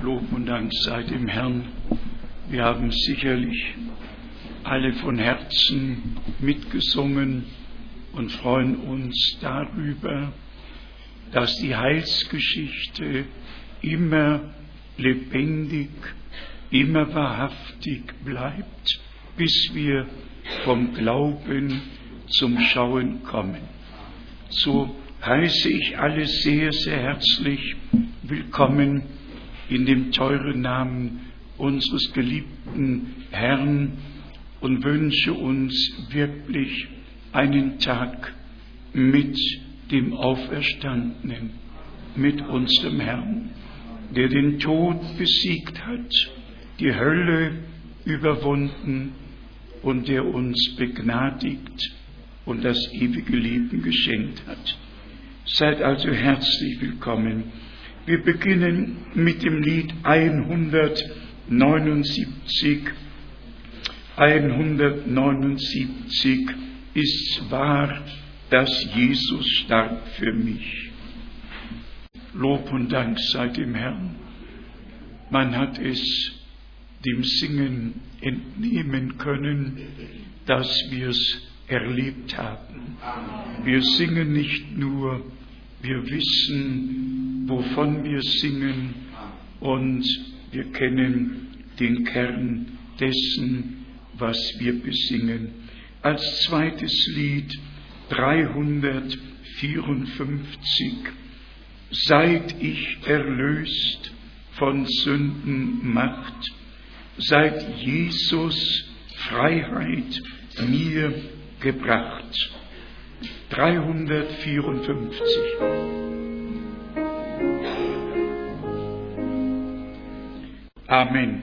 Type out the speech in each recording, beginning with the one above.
Lob und Dank sei dem Herrn. Wir haben sicherlich alle von Herzen mitgesungen und freuen uns darüber, dass die Heilsgeschichte immer lebendig, immer wahrhaftig bleibt, bis wir vom Glauben zum Schauen kommen. So heiße ich alle sehr, sehr herzlich willkommen in dem teuren Namen unseres geliebten Herrn und wünsche uns wirklich einen Tag mit dem Auferstandenen, mit unserem Herrn, der den Tod besiegt hat, die Hölle überwunden und der uns begnadigt und das ewige Leben geschenkt hat. Seid also herzlich willkommen. Wir beginnen mit dem Lied 179. 179 ist wahr, dass Jesus starb für mich. Lob und Dank sei dem Herrn. Man hat es dem Singen entnehmen können, dass wir es erlebt haben. Wir singen nicht nur, wir wissen, wovon wir singen und wir kennen den Kern dessen, was wir besingen. Als zweites Lied 354 Seid ich erlöst von Sündenmacht, seit Jesus Freiheit mir gebracht. 354. Amen.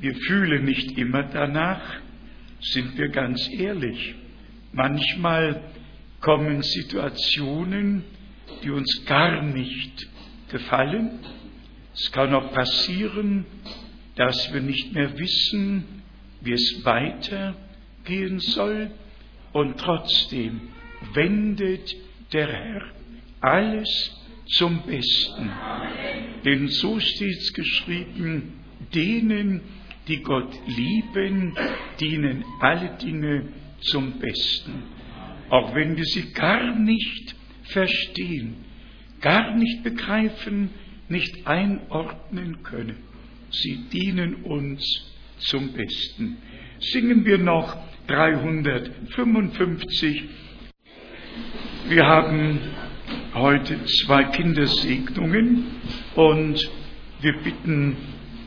Wir fühlen nicht immer danach, sind wir ganz ehrlich. Manchmal kommen Situationen, die uns gar nicht gefallen. Es kann auch passieren, dass wir nicht mehr wissen, wie es weitergehen soll. Und trotzdem wendet der Herr alles zum Besten. Denn so steht es geschrieben, denen, die Gott lieben, dienen alle Dinge zum Besten. Auch wenn wir sie gar nicht verstehen, gar nicht begreifen, nicht einordnen können. Sie dienen uns zum Besten. Singen wir noch 355. Wir haben heute zwei Kindersegnungen und wir bitten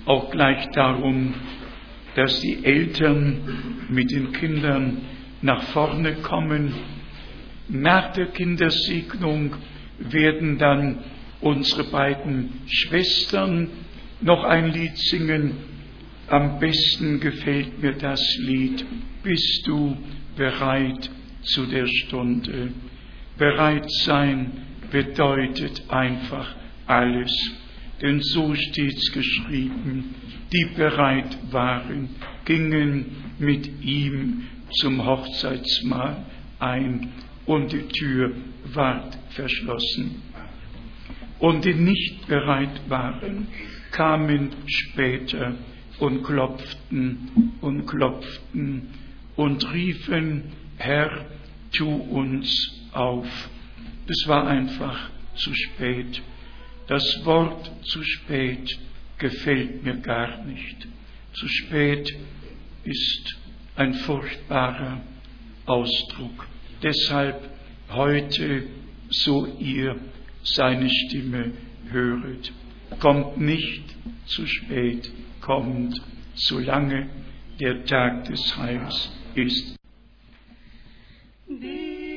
auch gleich darum, dass die Eltern mit den Kindern nach vorne kommen. Nach der Kindersegnung werden dann unsere beiden Schwestern noch ein Lied singen. Am besten gefällt mir das Lied. Bist du bereit zu der Stunde? Bereit sein bedeutet einfach alles. Denn so steht's geschrieben. Die bereit waren, gingen mit ihm zum Hochzeitsmahl ein und die Tür ward verschlossen. Und die nicht bereit waren, kamen später und klopften und klopften und riefen, Herr, tu uns auf. Es war einfach zu spät. Das Wort zu spät gefällt mir gar nicht. Zu spät ist ein furchtbarer Ausdruck. Deshalb heute, so ihr seine Stimme höret, kommt nicht zu spät, kommt, solange der Tag des Heils ist. Du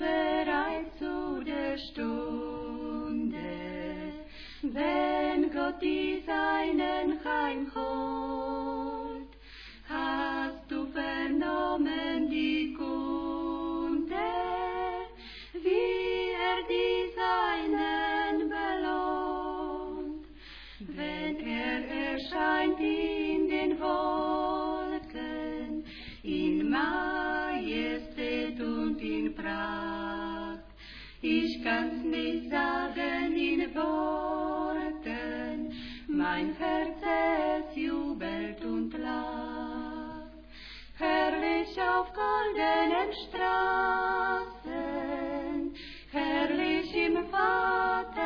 bereit zu der Stunde, wenn Gott die Seinen heimholt? Hast du vernommen die Kunde, wie er die Seinen belohnt, wenn er erscheint in den Wolken, in Majestät Ich kann's nicht sagen in Worten, mein Herz es jubelt und lacht. Herrlich auf goldenen Straßen, herrlich im Vaterland,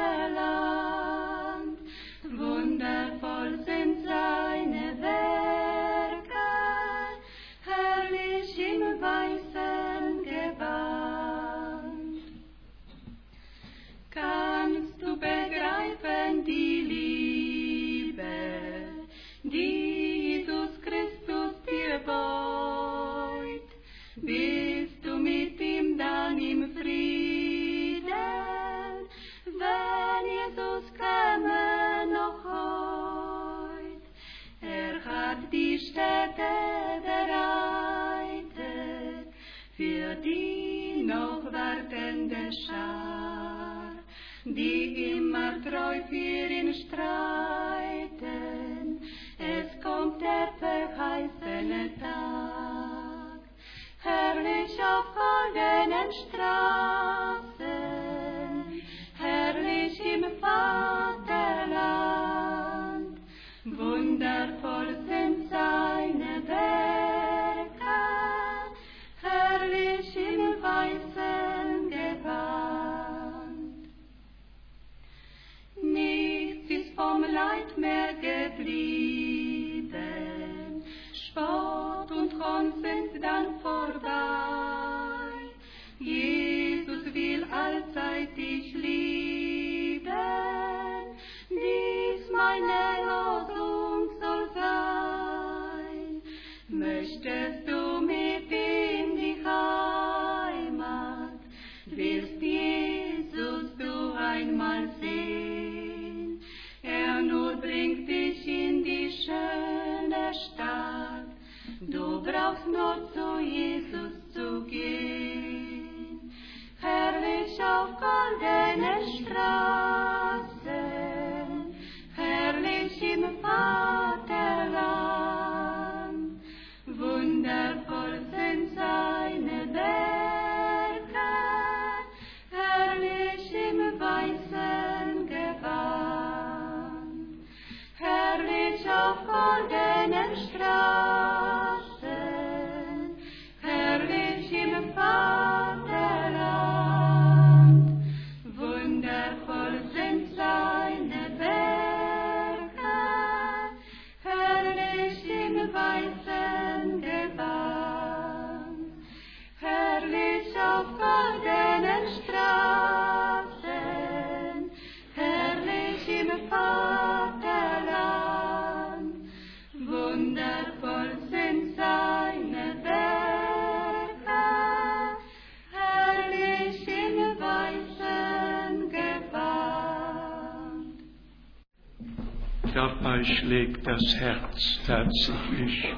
Dabei schlägt das Herz tatsächlich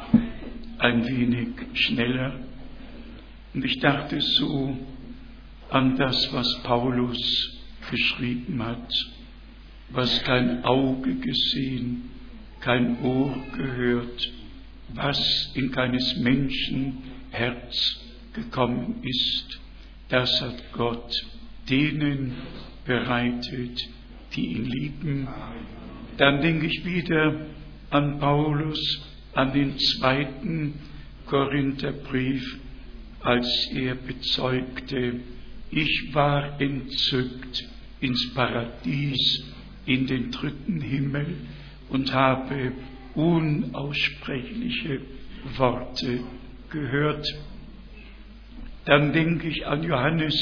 ein wenig schneller. Und ich dachte so an das, was Paulus geschrieben hat, was kein Auge gesehen, kein Ohr gehört, was in keines Menschen Herz gekommen ist, das hat Gott denen bereitet, die ihn lieben. Dann denke ich wieder an Paulus, an den zweiten Korintherbrief, als er bezeugte, ich war entzückt ins Paradies, in den dritten Himmel und habe unaussprechliche Worte gehört. Dann denke ich an Johannes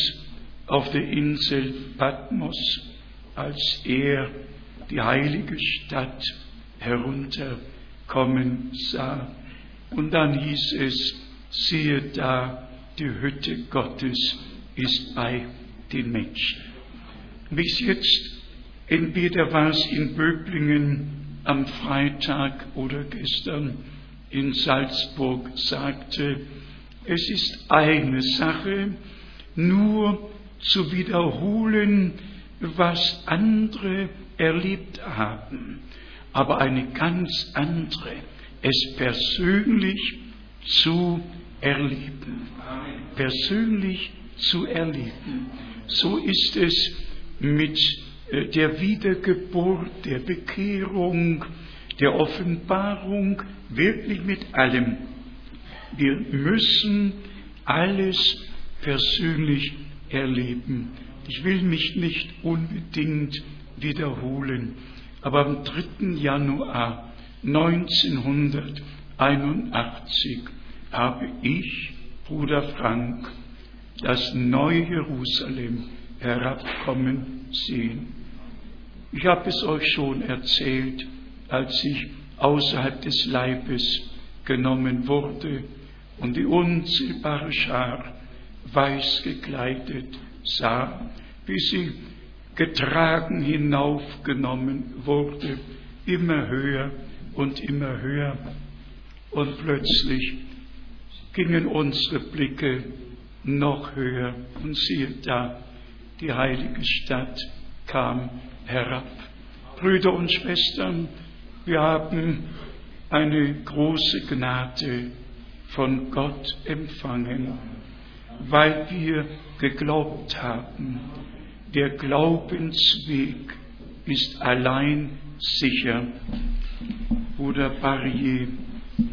auf der Insel Patmos, als er die heilige Stadt herunterkommen sah. Und dann hieß es, siehe da, die Hütte Gottes ist bei den Menschen. Bis jetzt, entweder war es in Böblingen am Freitag oder gestern in Salzburg sagte, es ist eine Sache, nur zu wiederholen, was andere erlebt haben, aber eine ganz andere, es persönlich zu erleben. Persönlich zu erleben. So ist es mit äh, der Wiedergeburt, der Bekehrung, der Offenbarung, wirklich mit allem. Wir müssen alles persönlich erleben. Ich will mich nicht unbedingt wiederholen, aber am 3. Januar 1981 habe ich, Bruder Frank, das neue Jerusalem herabkommen sehen. Ich habe es euch schon erzählt, als ich außerhalb des Leibes genommen wurde und die unzählbare Schar weiß gekleidet sah, wie sie getragen hinaufgenommen wurde, immer höher und immer höher. Und plötzlich gingen unsere Blicke noch höher und siehe da, die heilige Stadt kam herab. Brüder und Schwestern, wir haben eine große Gnade von Gott empfangen, weil wir geglaubt haben. Der Glaubensweg ist allein sicher. Bruder Barrier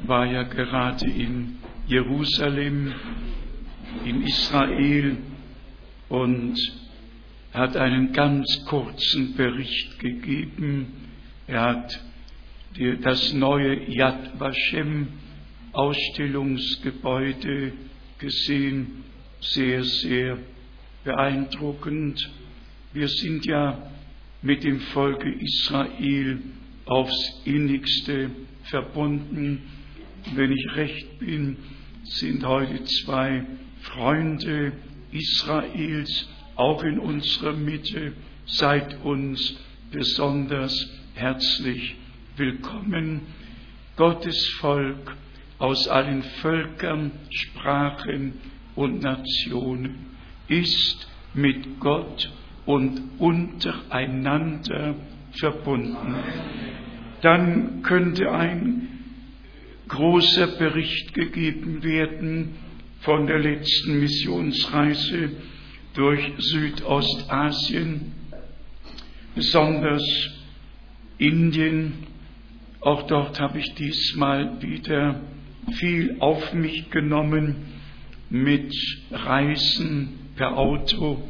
war ja gerade in Jerusalem, in Israel und hat einen ganz kurzen Bericht gegeben. Er hat das neue Yad Vashem Ausstellungsgebäude gesehen, sehr, sehr beeindruckend. Wir sind ja mit dem Volke Israel aufs innigste verbunden. Wenn ich recht bin, sind heute zwei Freunde Israels auch in unserer Mitte. Seid uns besonders herzlich willkommen. Gottes Volk aus allen Völkern, Sprachen und Nationen ist mit Gott und untereinander verbunden. Dann könnte ein großer Bericht gegeben werden von der letzten Missionsreise durch Südostasien, besonders Indien. Auch dort habe ich diesmal wieder viel auf mich genommen mit Reisen per Auto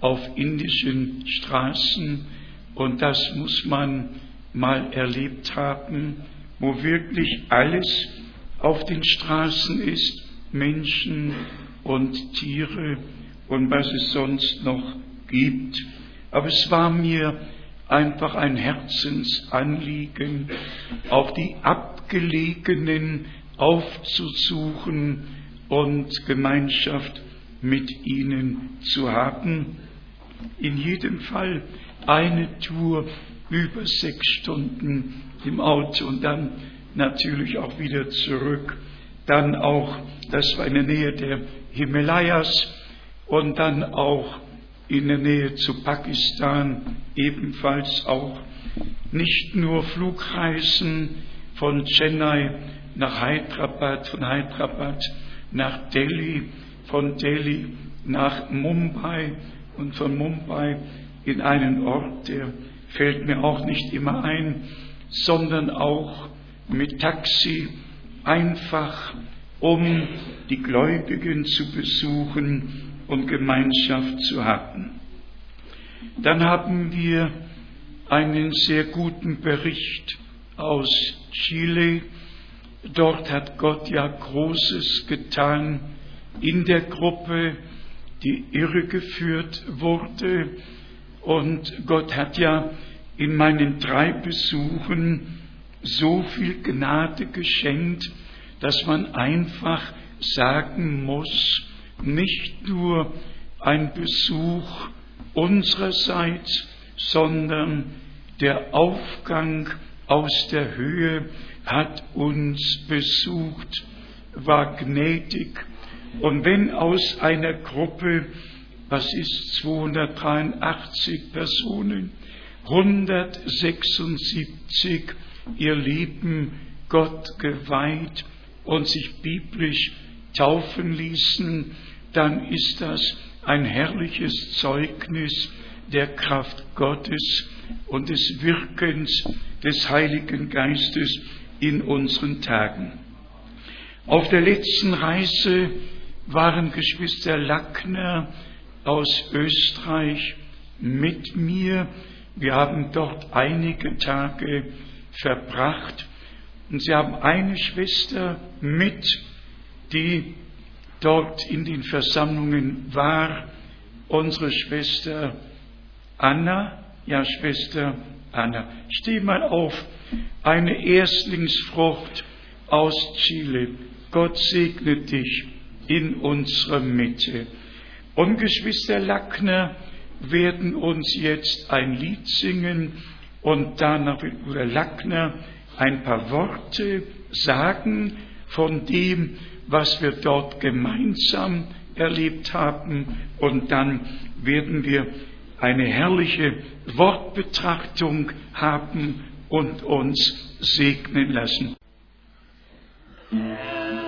auf indischen Straßen und das muss man mal erlebt haben, wo wirklich alles auf den Straßen ist, Menschen und Tiere und was es sonst noch gibt. Aber es war mir einfach ein Herzensanliegen, auch die abgelegenen aufzusuchen und Gemeinschaft mit ihnen zu haben. In jedem Fall eine Tour über sechs Stunden im Auto und dann natürlich auch wieder zurück. Dann auch, das war in der Nähe der Himalayas und dann auch in der Nähe zu Pakistan ebenfalls auch nicht nur Flugreisen von Chennai nach Hyderabad, von Hyderabad nach Delhi, von Delhi nach Mumbai und von Mumbai in einen Ort, der fällt mir auch nicht immer ein, sondern auch mit Taxi einfach, um die Gläubigen zu besuchen und Gemeinschaft zu haben. Dann haben wir einen sehr guten Bericht aus Chile. Dort hat Gott ja Großes getan in der Gruppe, die irregeführt wurde. Und Gott hat ja in meinen drei Besuchen so viel Gnade geschenkt, dass man einfach sagen muss, nicht nur ein Besuch unsererseits, sondern der Aufgang aus der Höhe hat uns besucht, war gnädig. Und wenn aus einer Gruppe, was ist 283 Personen, 176 ihr Leben Gott geweiht und sich biblisch taufen ließen, dann ist das ein herrliches Zeugnis der Kraft Gottes und des Wirkens des Heiligen Geistes in unseren Tagen. Auf der letzten Reise waren Geschwister Lackner aus Österreich mit mir. Wir haben dort einige Tage verbracht und sie haben eine Schwester mit, die dort in den Versammlungen war, unsere Schwester Anna, ja Schwester Anna. Steh mal auf, eine Erstlingsfrucht aus Chile. Gott segne dich in unserer Mitte. Und Geschwister Lackner werden uns jetzt ein Lied singen und danach wird Bruder Lackner ein paar Worte sagen von dem, was wir dort gemeinsam erlebt haben. Und dann werden wir eine herrliche Wortbetrachtung haben und uns segnen lassen. Ja.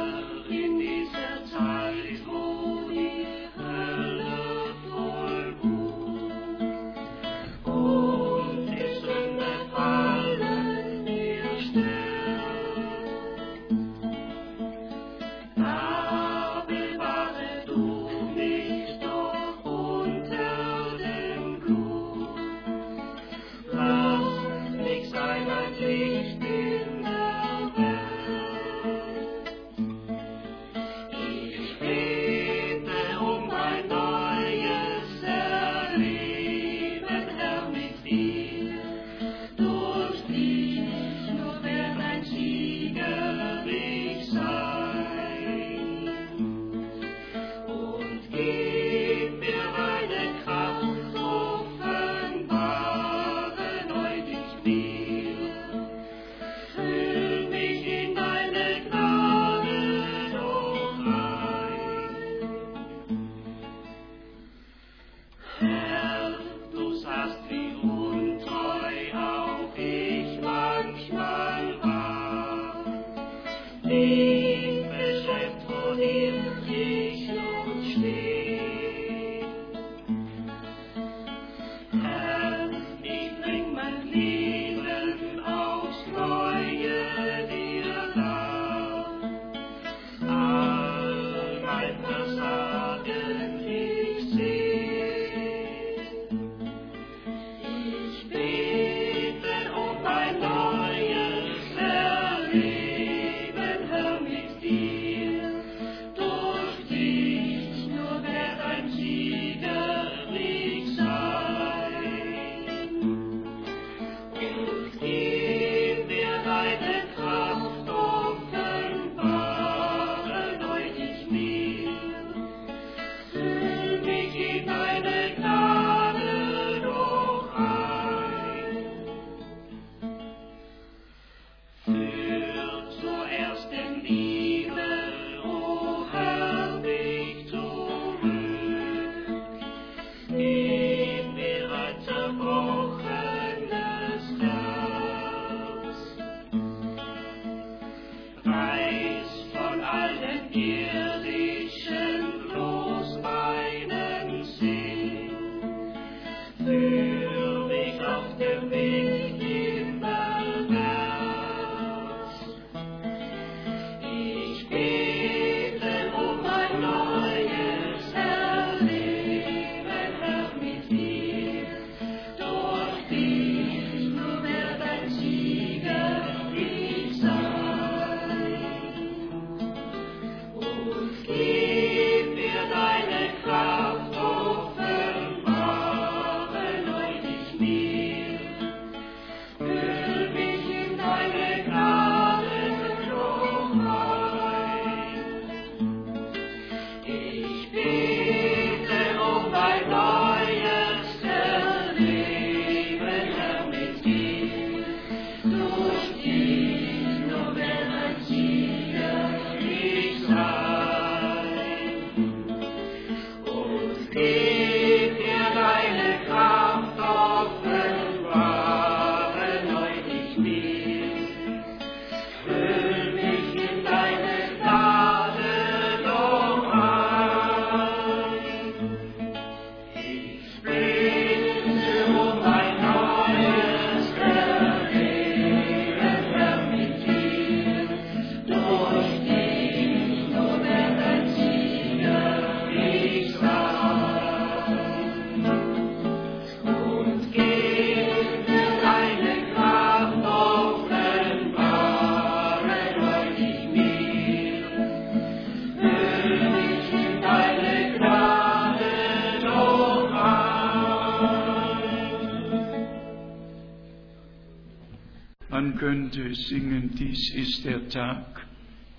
Dies ist der Tag,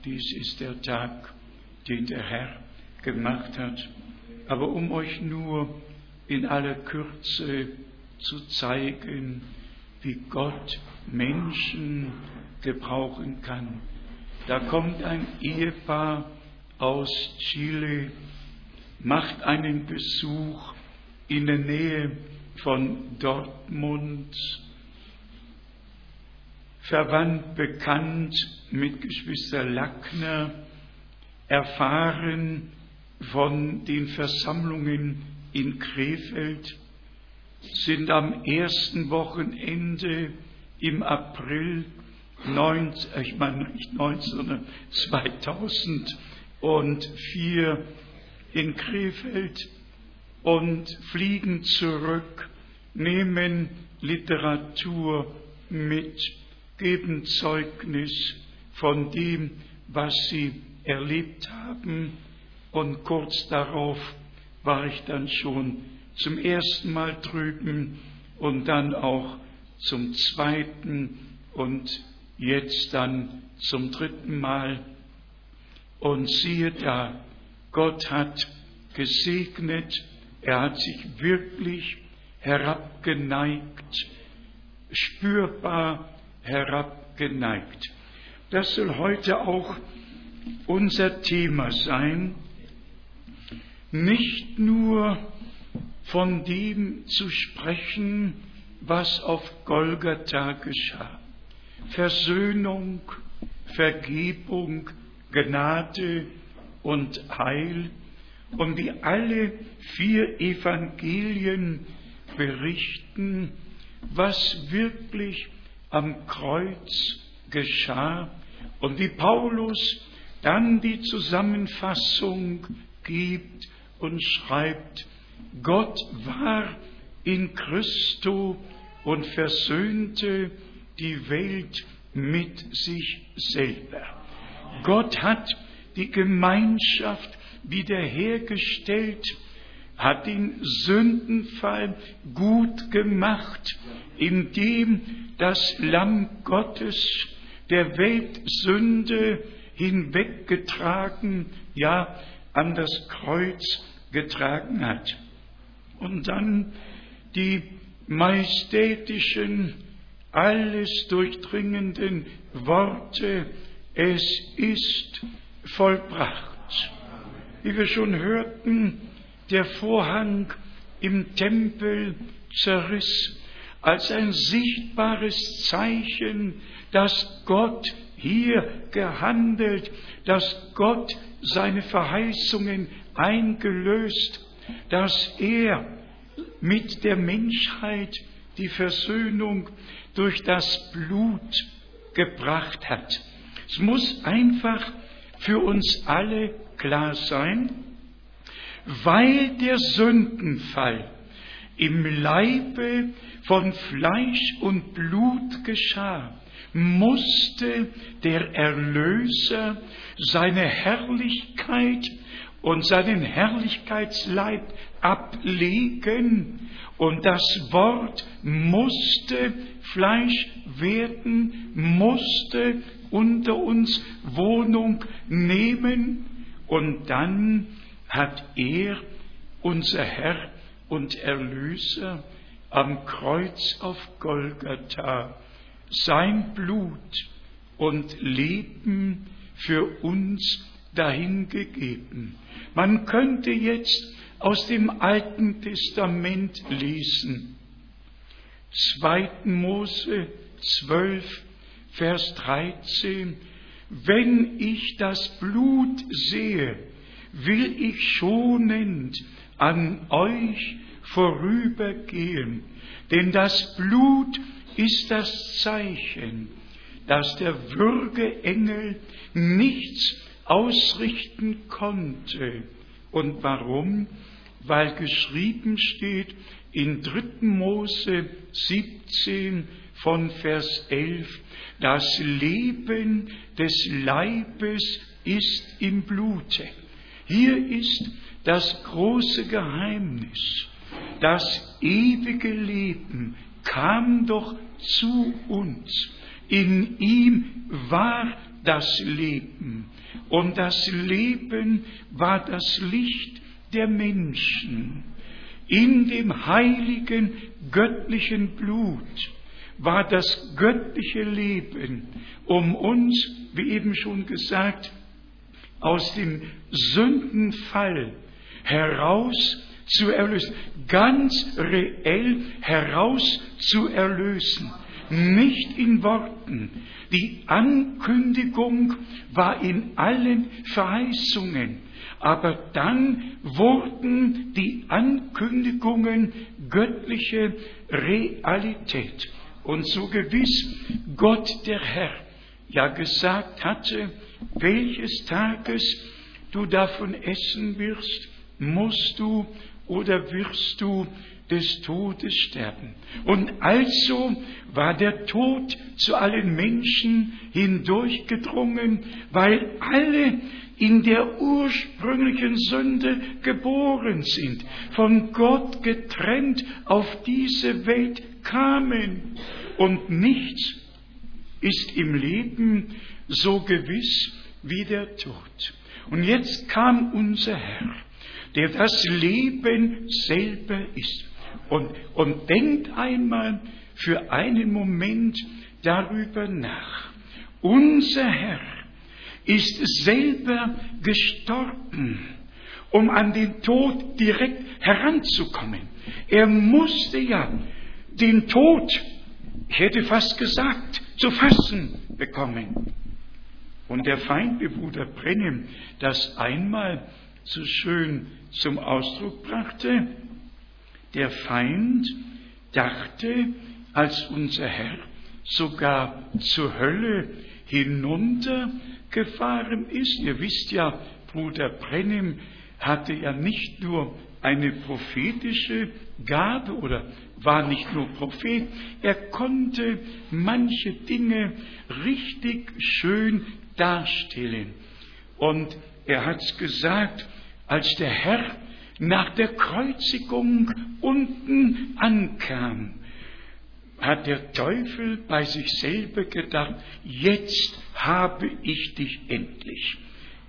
dies ist der Tag, den der Herr gemacht hat. Aber um euch nur in aller Kürze zu zeigen, wie Gott Menschen gebrauchen kann. Da kommt ein Ehepaar aus Chile, macht einen Besuch in der Nähe von Dortmund, verwandt, bekannt mit Geschwister Lackner, erfahren von den Versammlungen in Krefeld, sind am ersten Wochenende im April 19, ich meine nicht 19, sondern 2004 in Krefeld und fliegen zurück, nehmen Literatur mit, geben Zeugnis von dem, was sie erlebt haben. Und kurz darauf war ich dann schon zum ersten Mal drüben und dann auch zum zweiten und jetzt dann zum dritten Mal. Und siehe da, Gott hat gesegnet, er hat sich wirklich herabgeneigt, spürbar herabgeneigt. Das soll heute auch unser Thema sein, nicht nur von dem zu sprechen, was auf Golgatha geschah. Versöhnung, Vergebung, Gnade und Heil und wie alle vier Evangelien berichten, was wirklich am Kreuz geschah und wie Paulus dann die Zusammenfassung gibt und schreibt, Gott war in Christo und versöhnte die Welt mit sich selber. Gott hat die Gemeinschaft wiederhergestellt, hat den Sündenfall gut gemacht, indem das Lamm Gottes der Weltsünde hinweggetragen, ja, an das Kreuz getragen hat. Und dann die majestätischen, alles durchdringenden Worte, es ist vollbracht. Wie wir schon hörten, der Vorhang im Tempel zerriss als ein sichtbares Zeichen, dass Gott hier gehandelt, dass Gott seine Verheißungen eingelöst, dass er mit der Menschheit die Versöhnung durch das Blut gebracht hat. Es muss einfach für uns alle klar sein, weil der Sündenfall im Leibe von Fleisch und Blut geschah, musste der Erlöser seine Herrlichkeit und seinen Herrlichkeitsleib ablegen. Und das Wort musste Fleisch werden, musste unter uns Wohnung nehmen. Und dann hat er, unser Herr und Erlöser, am Kreuz auf Golgatha sein Blut und Leben für uns dahingegeben. Man könnte jetzt aus dem Alten Testament lesen. 2. Mose 12, Vers 13. Wenn ich das Blut sehe, will ich schonend an euch vorübergehen, denn das Blut ist das Zeichen, dass der Würgeengel nichts ausrichten konnte. Und warum? Weil geschrieben steht in 3. Mose 17 von Vers 11, das Leben des Leibes ist im Blute. Hier ist das große Geheimnis. Das ewige Leben kam doch zu uns. in ihm war das Leben und das Leben war das Licht der Menschen. In dem heiligen göttlichen Blut war das göttliche Leben, um uns, wie eben schon gesagt, aus dem Sündenfall heraus zu erlösen, ganz reell heraus zu erlösen, nicht in Worten. Die Ankündigung war in allen Verheißungen, aber dann wurden die Ankündigungen göttliche Realität. Und so gewiss Gott der Herr ja gesagt hatte, welches Tages du davon essen wirst, musst du oder wirst du des Todes sterben. Und also war der Tod zu allen Menschen hindurchgedrungen, weil alle in der ursprünglichen Sünde geboren sind, von Gott getrennt auf diese Welt kamen. Und nichts ist im Leben so gewiss wie der Tod. Und jetzt kam unser Herr, der das Leben selber ist. Und, und denkt einmal für einen Moment darüber nach. Unser Herr ist selber gestorben, um an den Tod direkt heranzukommen. Er musste ja den Tod, ich hätte fast gesagt, zu fassen bekommen. Und der Feind, Bruder Brennem das einmal so schön zum Ausdruck brachte, der Feind dachte, als unser Herr sogar zur Hölle hinuntergefahren ist. Ihr wisst ja, Bruder Brennim hatte ja nicht nur eine prophetische Gabe oder war nicht nur Prophet, er konnte manche Dinge richtig schön darstellen. Und er hat's gesagt, als der Herr nach der Kreuzigung unten ankam, hat der Teufel bei sich selber gedacht, jetzt habe ich dich endlich.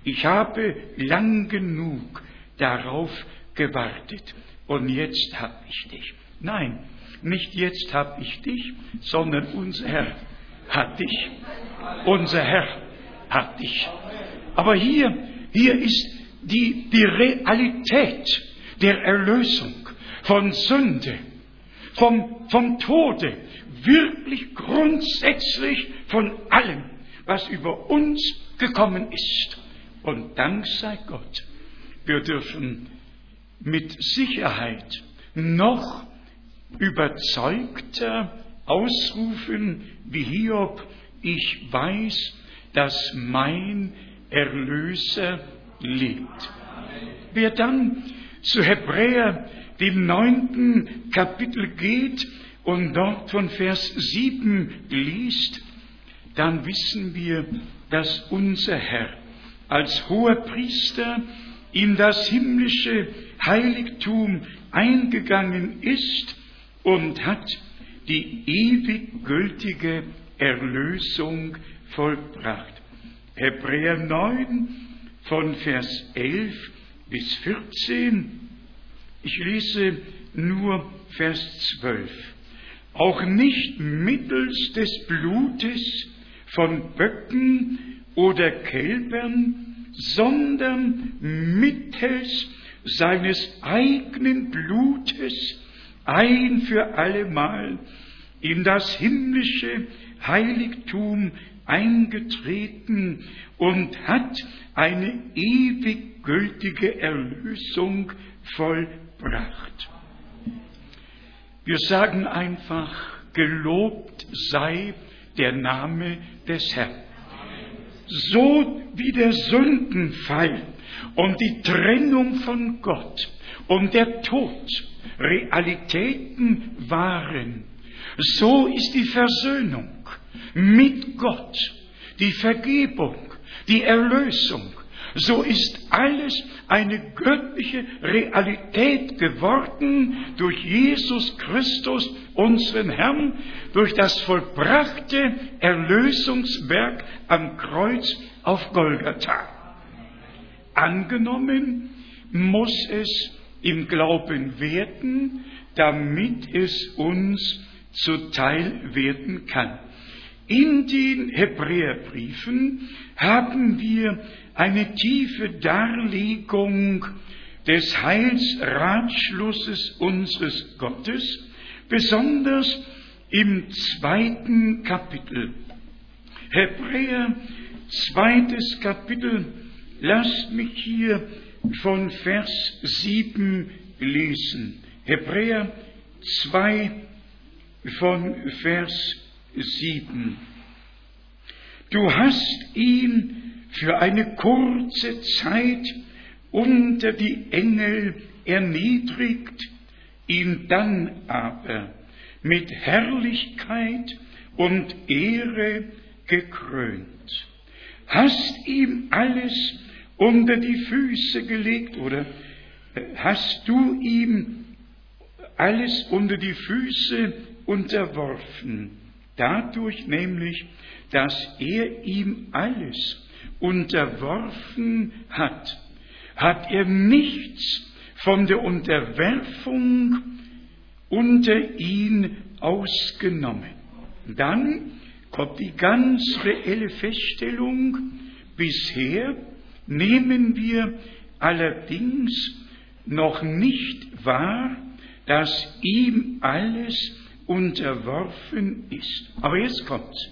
Ich habe lang genug darauf gewartet und jetzt habe ich dich. Nein, nicht jetzt habe ich dich, sondern unser Herr hat dich. Unser Herr hat dich. Aber hier, hier ist die, die Realität der Erlösung von Sünde, vom, vom Tode, wirklich grundsätzlich von allem, was über uns gekommen ist. Und Dank sei Gott, wir dürfen mit Sicherheit noch überzeugter ausrufen wie Hiob, ich weiß, dass mein Erlöser lebt. Wer dann zu Hebräer, dem neunten Kapitel geht und dort von Vers sieben liest, dann wissen wir, dass unser Herr als hoher Priester in das himmlische Heiligtum eingegangen ist und hat die ewig gültige Erlösung vollbracht. Hebräer 9 von Vers 11 bis 14. Ich lese nur Vers 12. Auch nicht mittels des Blutes von Böcken oder Kälbern, sondern mittels seines eigenen Blutes ein für allemal in das himmlische Heiligtum eingetreten und hat eine ewig gültige Erlösung vollbracht. Wir sagen einfach, gelobt sei der Name des Herrn. So wie der Sündenfall und die Trennung von Gott und der Tod Realitäten waren, so ist die Versöhnung mit Gott, die Vergebung, die Erlösung so ist alles eine göttliche Realität geworden durch Jesus Christus, unseren Herrn, durch das vollbrachte Erlösungswerk am Kreuz auf Golgatha. Angenommen muss es im Glauben werden, damit es uns zuteil werden kann. In den Hebräerbriefen haben wir eine tiefe Darlegung des Heilsratschlusses unseres Gottes, besonders im zweiten Kapitel. Hebräer, zweites Kapitel, lasst mich hier von Vers 7 lesen. Hebräer 2 von Vers 7. Du hast ihn für eine kurze Zeit unter die Engel erniedrigt, ihn dann aber mit Herrlichkeit und Ehre gekrönt. Hast ihm alles unter die Füße gelegt oder hast du ihm alles unter die Füße unterworfen? Dadurch nämlich, dass er ihm alles unterworfen hat, hat er nichts von der Unterwerfung unter ihn ausgenommen. Dann kommt die ganz reelle Feststellung, bisher nehmen wir allerdings noch nicht wahr, dass ihm alles unterworfen ist. Aber jetzt kommt's.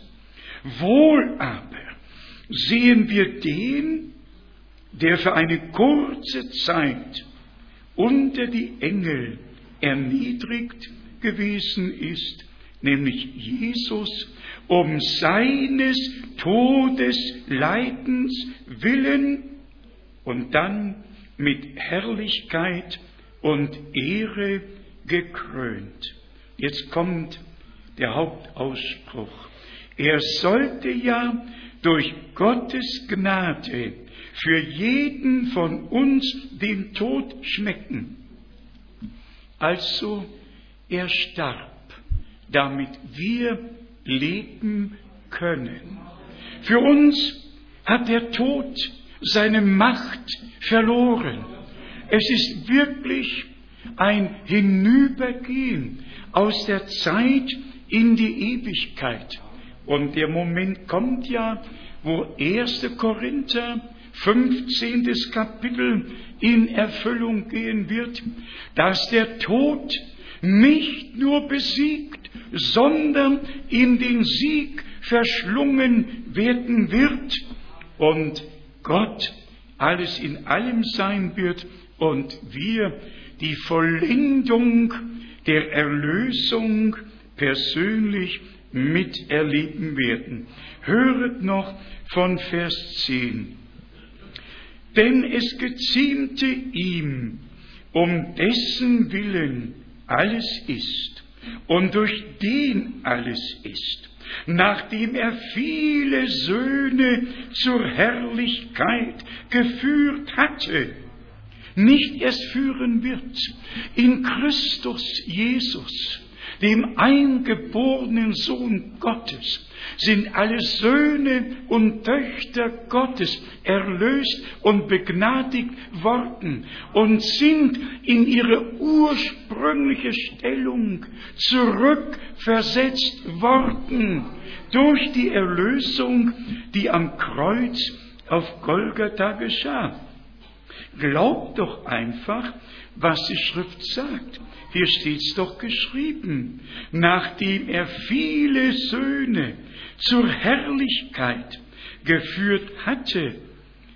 Wohl aber sehen wir den, der für eine kurze Zeit unter die Engel erniedrigt gewesen ist, nämlich Jesus, um seines Todes Leidens willen und dann mit Herrlichkeit und Ehre gekrönt. Jetzt kommt der Hauptausspruch. Er sollte ja durch Gottes Gnade für jeden von uns den Tod schmecken. Also er starb, damit wir leben können. Für uns hat der Tod seine Macht verloren. Es ist wirklich ein Hinübergehen aus der Zeit in die Ewigkeit. Und der Moment kommt ja, wo 1. Korinther 15. Kapitel in Erfüllung gehen wird, dass der Tod nicht nur besiegt, sondern in den Sieg verschlungen werden wird und Gott alles in allem sein wird und wir die Vollendung der Erlösung persönlich miterleben werden. Höret noch von Vers 10. Denn es geziemte ihm, um dessen Willen alles ist und durch den alles ist, nachdem er viele Söhne zur Herrlichkeit geführt hatte, nicht erst führen wird, in Christus Jesus dem eingeborenen Sohn Gottes, sind alle Söhne und Töchter Gottes erlöst und begnadigt worden und sind in ihre ursprüngliche Stellung zurückversetzt worden durch die Erlösung, die am Kreuz auf Golgatha geschah. Glaubt doch einfach, was die Schrift sagt. Hier steht's doch geschrieben. Nachdem er viele Söhne zur Herrlichkeit geführt hatte,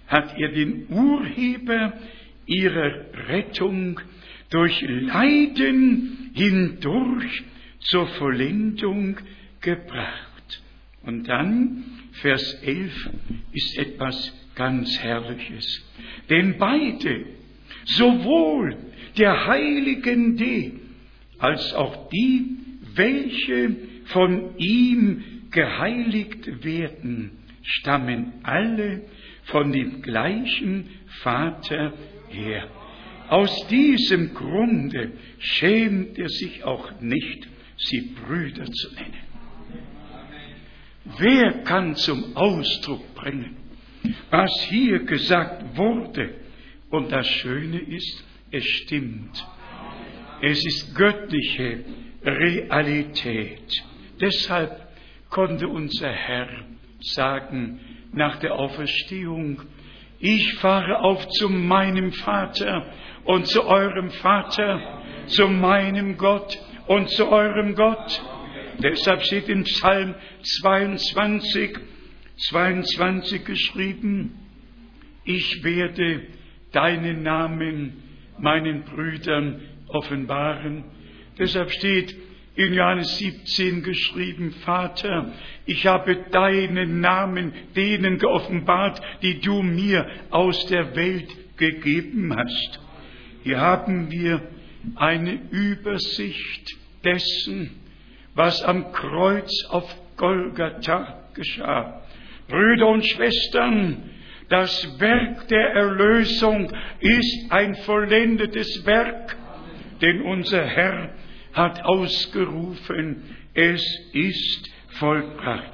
hat er den Urheber ihrer Rettung durch Leiden hindurch zur Vollendung gebracht. Und dann, Vers 11, ist etwas ganz Herrliches. Denn beide, sowohl der Heiligen die, als auch die, welche von ihm geheiligt werden, stammen alle von dem gleichen Vater her. Aus diesem Grunde schämt er sich auch nicht, sie Brüder zu nennen. Wer kann zum Ausdruck bringen, was hier gesagt wurde? Und das Schöne ist, es stimmt. Es ist göttliche Realität. Deshalb konnte unser Herr sagen nach der Auferstehung, ich fahre auf zu meinem Vater und zu eurem Vater, zu meinem Gott und zu eurem Gott. Deshalb steht in Psalm 22, 22 geschrieben, ich werde deinen Namen meinen Brüdern offenbaren. Deshalb steht in Johannes 17 geschrieben, Vater, ich habe deinen Namen denen geoffenbart, die du mir aus der Welt gegeben hast. Hier haben wir eine Übersicht dessen, was am Kreuz auf Golgatha geschah. Brüder und Schwestern, das Werk der Erlösung ist ein vollendetes Werk, denn unser Herr hat ausgerufen, es ist vollbracht.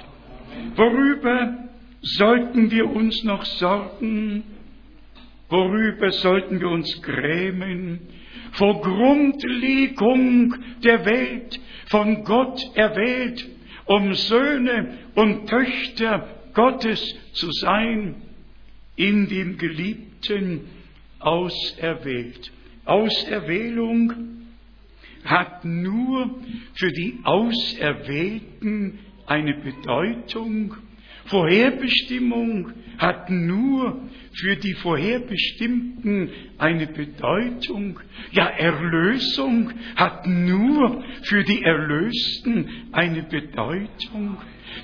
Worüber sollten wir uns noch sorgen? Worüber sollten wir uns grämen? Vor Grundlegung der Welt, von Gott erwählt, um Söhne und Töchter Gottes zu sein, in dem Geliebten auserwählt. Auserwählung hat nur für die Auserwählten eine Bedeutung. Vorherbestimmung hat nur für die Vorherbestimmten eine Bedeutung. Ja, Erlösung hat nur für die Erlösten eine Bedeutung.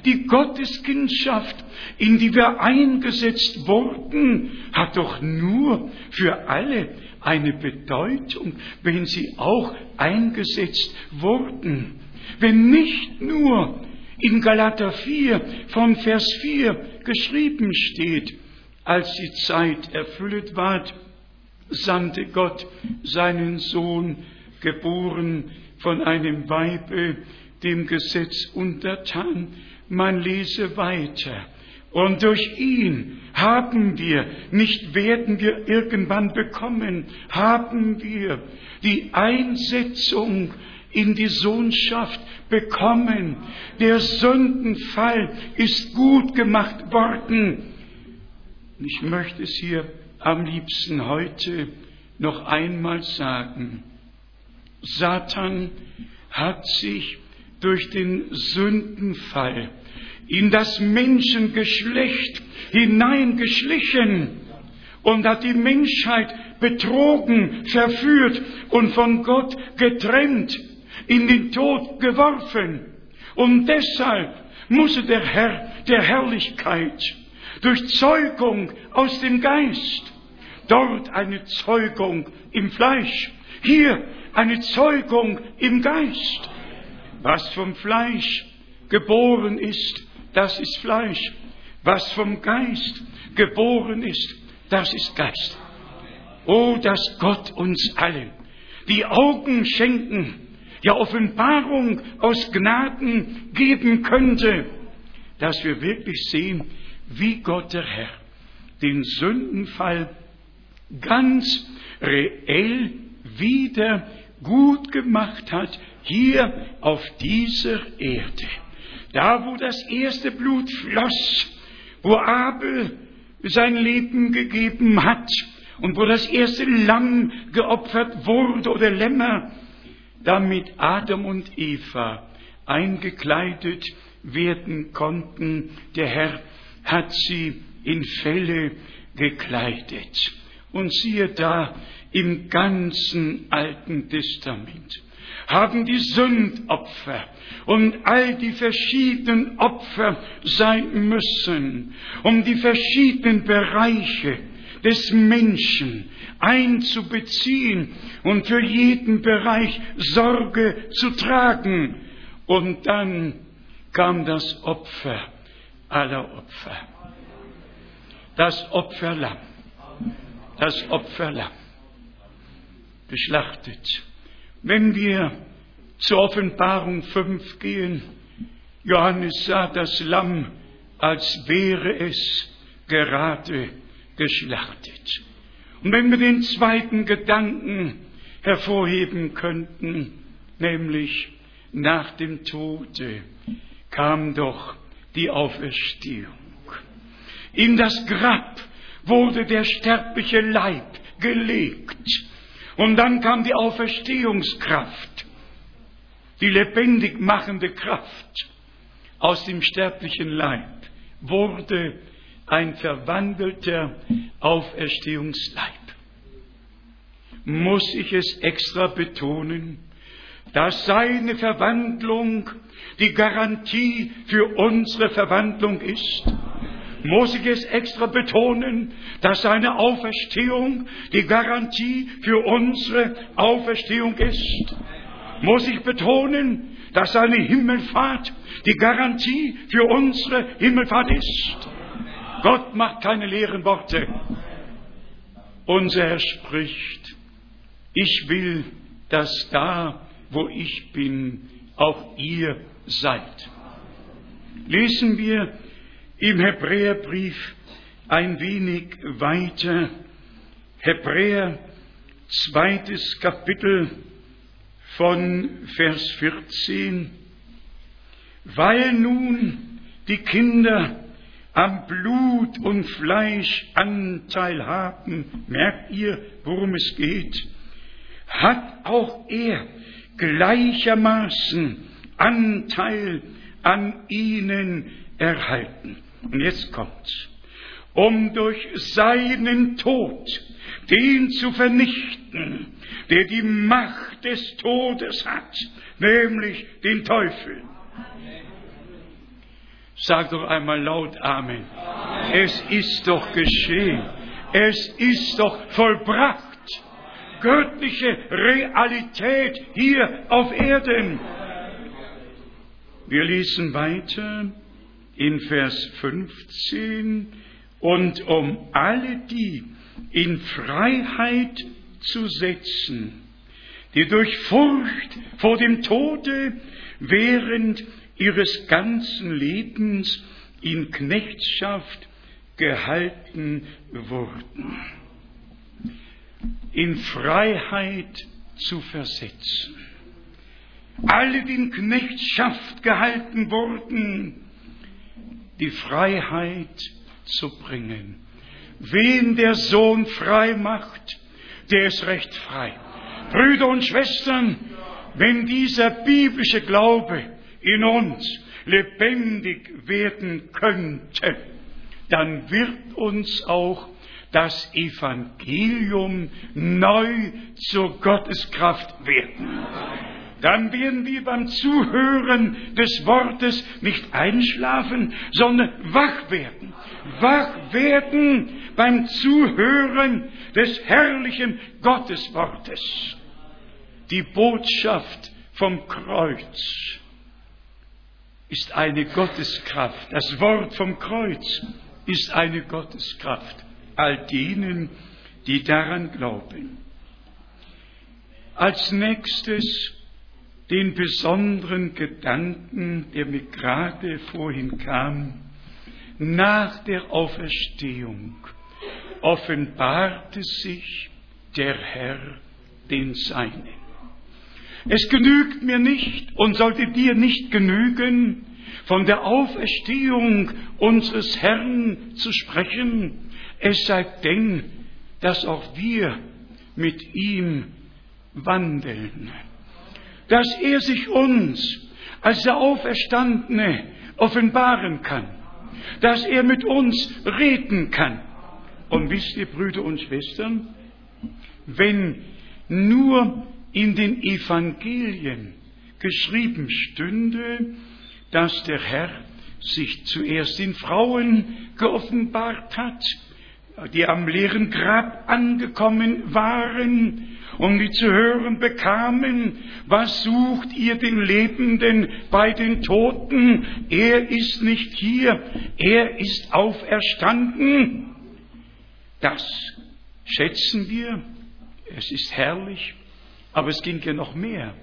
Die Gotteskindschaft, in die wir eingesetzt wurden, hat doch nur für alle eine Bedeutung, wenn sie auch eingesetzt wurden. Wenn nicht nur in Galater 4 von Vers 4 geschrieben steht, als die Zeit erfüllt ward, sandte Gott seinen Sohn, geboren von einem Weibe, dem Gesetz untertan. Man lese weiter. Und durch ihn haben wir, nicht werden wir irgendwann bekommen, haben wir die Einsetzung in die Sohnschaft bekommen. Der Sündenfall ist gut gemacht worden. Ich möchte es hier am liebsten heute noch einmal sagen. Satan hat sich durch den Sündenfall in das Menschengeschlecht hineingeschlichen und hat die Menschheit betrogen, verführt und von Gott getrennt, in den Tod geworfen. Und deshalb musste der Herr der Herrlichkeit durch Zeugung aus dem Geist, dort eine Zeugung im Fleisch, hier eine Zeugung im Geist. Was vom Fleisch geboren ist, das ist Fleisch. Was vom Geist geboren ist, das ist Geist. Oh, dass Gott uns allen die Augen schenken, ja Offenbarung aus Gnaden geben könnte, dass wir wirklich sehen, wie Gott der Herr den Sündenfall ganz reell wieder gut gemacht hat, hier auf dieser Erde. Da, wo das erste Blut floss, wo Abel sein Leben gegeben hat und wo das erste Lamm geopfert wurde oder Lämmer, damit Adam und Eva eingekleidet werden konnten. Der Herr hat sie in Felle gekleidet. Und siehe da im ganzen Alten Testament haben die Sündopfer und all die verschiedenen Opfer sein müssen, um die verschiedenen Bereiche des Menschen einzubeziehen und für jeden Bereich Sorge zu tragen. Und dann kam das Opfer aller Opfer. Das Opferlamm. Das Opferlamm. Geschlachtet. Wenn wir zur Offenbarung 5 gehen, Johannes sah das Lamm, als wäre es gerade geschlachtet. Und wenn wir den zweiten Gedanken hervorheben könnten, nämlich nach dem Tode kam doch die Auferstehung. In das Grab wurde der sterbliche Leib gelegt. Und dann kam die Auferstehungskraft, die lebendig machende Kraft aus dem sterblichen Leib wurde ein verwandelter Auferstehungsleib. Muss ich es extra betonen, dass seine Verwandlung die Garantie für unsere Verwandlung ist? Muss ich es extra betonen, dass seine Auferstehung die Garantie für unsere Auferstehung ist? Muss ich betonen, dass seine Himmelfahrt die Garantie für unsere Himmelfahrt ist? Gott macht keine leeren Worte. Unser Herr spricht, ich will, dass da, wo ich bin, auch ihr seid. Lesen wir im Hebräerbrief ein wenig weiter. Hebräer, zweites Kapitel von Vers 14. Weil nun die Kinder am Blut und Fleisch Anteil haben, merkt ihr, worum es geht, hat auch er gleichermaßen Anteil an ihnen erhalten. Und jetzt kommt's. Um durch seinen Tod den zu vernichten, der die Macht des Todes hat, nämlich den Teufel. Sag doch einmal laut Amen. Amen. Es ist doch geschehen. Es ist doch vollbracht. Göttliche Realität hier auf Erden. Wir lesen weiter in Vers 15. Und um alle die in Freiheit zu setzen, die durch Furcht vor dem Tode während ihres ganzen Lebens in Knechtschaft gehalten wurden. In Freiheit zu versetzen. Alle, die in Knechtschaft gehalten wurden, die Freiheit zu bringen. Wen der Sohn frei macht, der ist recht frei. Brüder und Schwestern, wenn dieser biblische Glaube in uns lebendig werden könnte, dann wird uns auch das Evangelium neu zur Gotteskraft werden. Dann werden wir beim Zuhören des Wortes nicht einschlafen, sondern wach werden. Wach werden beim Zuhören des herrlichen Gotteswortes. Die Botschaft vom Kreuz ist eine Gotteskraft. Das Wort vom Kreuz ist eine Gotteskraft all denen, die daran glauben. Als nächstes den besonderen Gedanken, der mir gerade vorhin kam, nach der Auferstehung offenbarte sich der Herr den Seinen. Es genügt mir nicht und sollte dir nicht genügen, von der Auferstehung unseres Herrn zu sprechen, es sei denn, dass auch wir mit ihm wandeln, dass er sich uns als der Auferstandene offenbaren kann, dass er mit uns reden kann. Und wisst ihr, Brüder und Schwestern, wenn nur in den Evangelien geschrieben stünde, dass der Herr sich zuerst den Frauen geoffenbart hat, die am leeren Grab angekommen waren, um die zu hören bekamen, was sucht ihr den Lebenden bei den Toten? Er ist nicht hier, er ist auferstanden. Das schätzen wir, es ist herrlich, aber es ging ja noch mehr.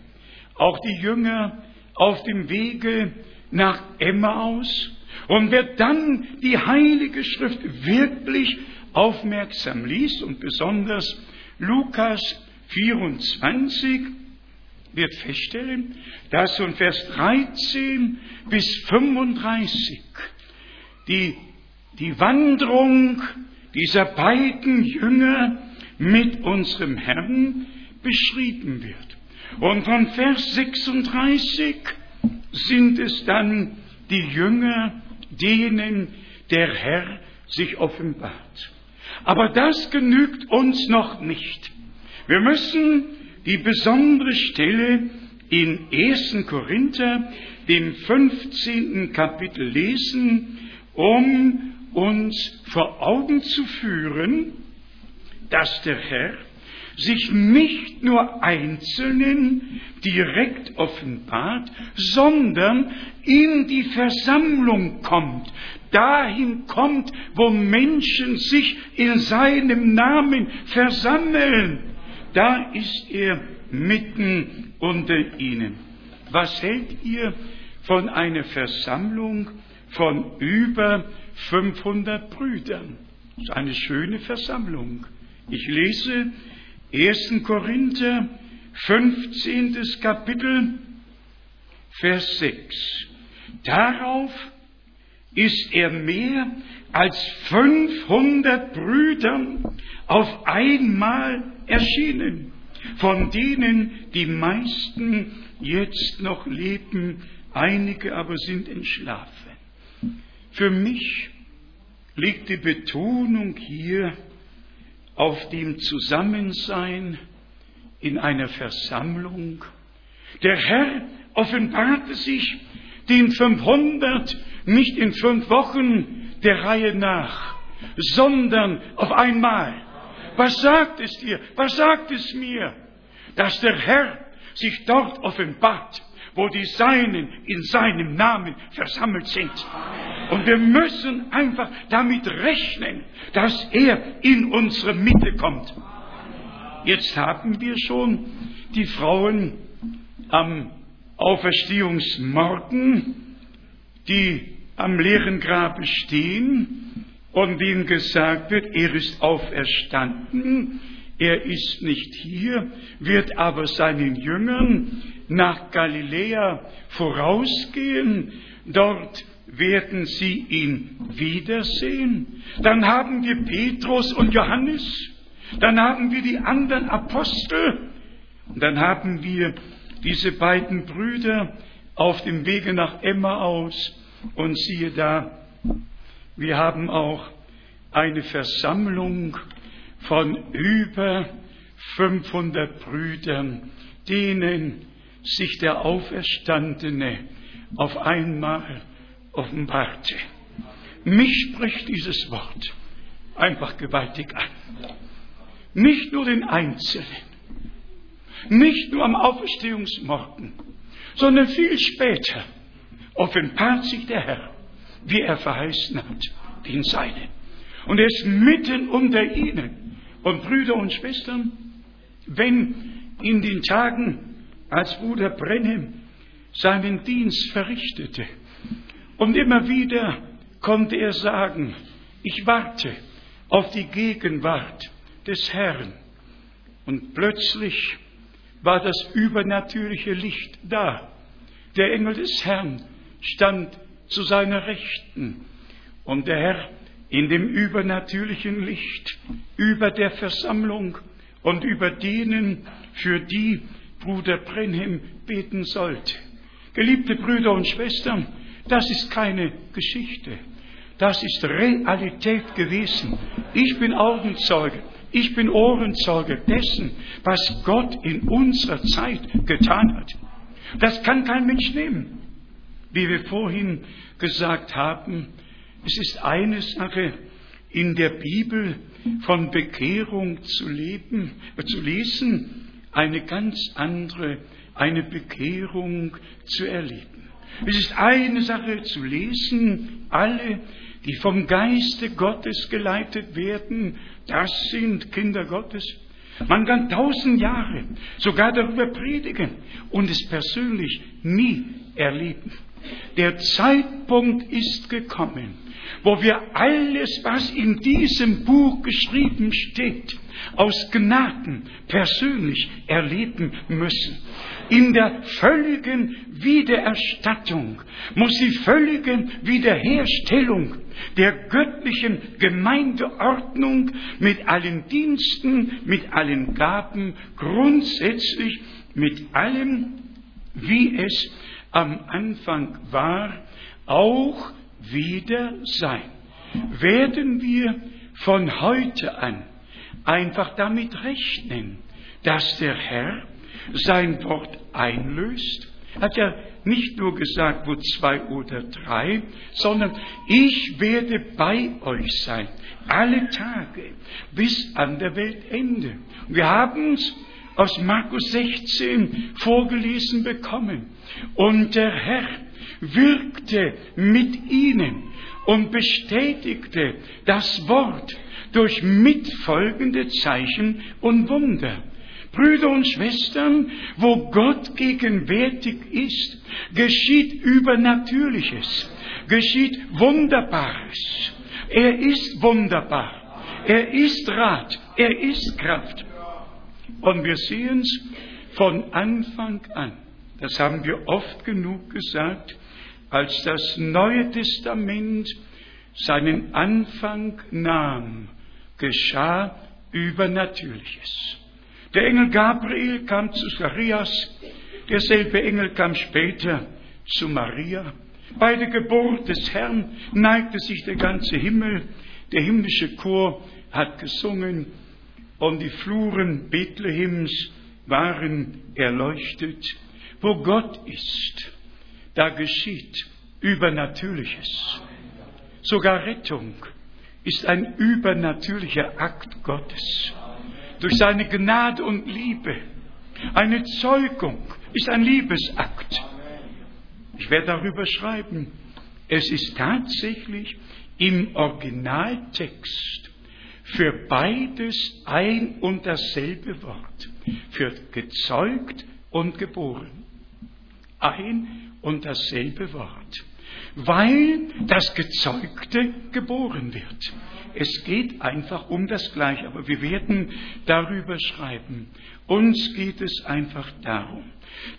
Auch die Jünger auf dem Wege nach Emmaus. Und wer dann die Heilige Schrift wirklich aufmerksam liest und besonders Lukas 24 wird feststellen, dass von Vers 13 bis 35 die, die Wanderung dieser beiden Jünger mit unserem Herrn beschrieben wird. Und von Vers 36 sind es dann die Jünger, denen der Herr sich offenbart. Aber das genügt uns noch nicht. Wir müssen die besondere Stelle in 1. Korinther, dem 15. Kapitel lesen, um uns vor Augen zu führen, dass der Herr sich nicht nur Einzelnen direkt offenbart, sondern in die Versammlung kommt, dahin kommt, wo Menschen sich in seinem Namen versammeln. Da ist er mitten unter ihnen. Was hält ihr von einer Versammlung von über 500 Brüdern? Das ist eine schöne Versammlung. Ich lese 1. Korinther, 15. Kapitel, Vers 6. Darauf ist er mehr als 500 Brüdern auf einmal erschienen, von denen die meisten jetzt noch leben, einige aber sind entschlafen. Für mich liegt die Betonung hier auf dem Zusammensein in einer Versammlung. Der Herr offenbarte sich den 500 nicht in fünf Wochen der Reihe nach, sondern auf einmal. Was sagt es dir? Was sagt es mir? Dass der Herr sich dort offenbart, wo die Seinen in seinem Namen versammelt sind. Und wir müssen einfach damit rechnen, dass er in unsere Mitte kommt. Jetzt haben wir schon die Frauen am Auferstehungsmorgen, die am leeren Grabe stehen und denen gesagt wird, er ist auferstanden, er ist nicht hier, wird aber seinen Jüngern nach Galiläa vorausgehen, dort werden sie ihn wiedersehen. Dann haben wir Petrus und Johannes, dann haben wir die anderen Apostel, und dann haben wir diese beiden Brüder auf dem Wege nach Emmaus. Und siehe da, wir haben auch eine Versammlung von über 500 Brüdern, denen sich der Auferstandene auf einmal offenbarte. Mich spricht dieses Wort einfach gewaltig an. Nicht nur den Einzelnen, nicht nur am Auferstehungsmorgen, sondern viel später offenbart sich der Herr, wie er verheißen hat, den Seinen. Und er ist mitten unter ihnen. Und Brüder und Schwestern, wenn in den Tagen, als Bruder Brenhem seinen Dienst verrichtete, und immer wieder konnte er sagen, ich warte auf die Gegenwart des Herrn. Und plötzlich war das übernatürliche Licht da. Der Engel des Herrn stand zu seiner Rechten. Und der Herr in dem übernatürlichen Licht über der Versammlung und über denen, für die Bruder Brenhem beten sollte. Geliebte Brüder und Schwestern, das ist keine Geschichte. Das ist Realität gewesen. Ich bin Augenzeuge. Ich bin Ohrenzeuge dessen, was Gott in unserer Zeit getan hat. Das kann kein Mensch nehmen. Wie wir vorhin gesagt haben, es ist eine Sache, in der Bibel von Bekehrung zu leben, äh, zu lesen, eine ganz andere, eine Bekehrung zu erleben. Es ist eine Sache zu lesen, alle, die vom Geiste Gottes geleitet werden, das sind Kinder Gottes. Man kann tausend Jahre sogar darüber predigen und es persönlich nie erleben. Der Zeitpunkt ist gekommen, wo wir alles, was in diesem Buch geschrieben steht, aus Gnaden persönlich erleben müssen. In der völligen Wiedererstattung muss die völlige Wiederherstellung der göttlichen Gemeindeordnung mit allen Diensten, mit allen Gaben, grundsätzlich mit allem, wie es am Anfang war, auch wieder sein. Werden wir von heute an einfach damit rechnen, dass der Herr sein Wort einlöst? Hat ja nicht nur gesagt, wo zwei oder drei, sondern ich werde bei euch sein, alle Tage, bis an der Weltende. Wir haben es aus Markus 16 vorgelesen bekommen. Und der Herr wirkte mit ihnen und bestätigte das Wort durch mitfolgende Zeichen und Wunder. Brüder und Schwestern, wo Gott gegenwärtig ist, geschieht Übernatürliches, geschieht Wunderbares. Er ist wunderbar, er ist Rat, er ist Kraft. Und wir sehen es von Anfang an, das haben wir oft genug gesagt, als das Neue Testament seinen Anfang nahm, geschah Übernatürliches. Der Engel Gabriel kam zu Zacharias, derselbe Engel kam später zu Maria. Bei der Geburt des Herrn neigte sich der ganze Himmel, der himmlische Chor hat gesungen und die Fluren Bethlehems waren erleuchtet. Wo Gott ist, da geschieht Übernatürliches. Sogar Rettung ist ein übernatürlicher Akt Gottes durch seine Gnade und Liebe. Eine Zeugung ist ein Liebesakt. Ich werde darüber schreiben. Es ist tatsächlich im Originaltext für beides ein und dasselbe Wort. Für gezeugt und geboren. Ein und dasselbe Wort. Weil das Gezeugte geboren wird. Es geht einfach um das Gleiche, aber wir werden darüber schreiben. Uns geht es einfach darum,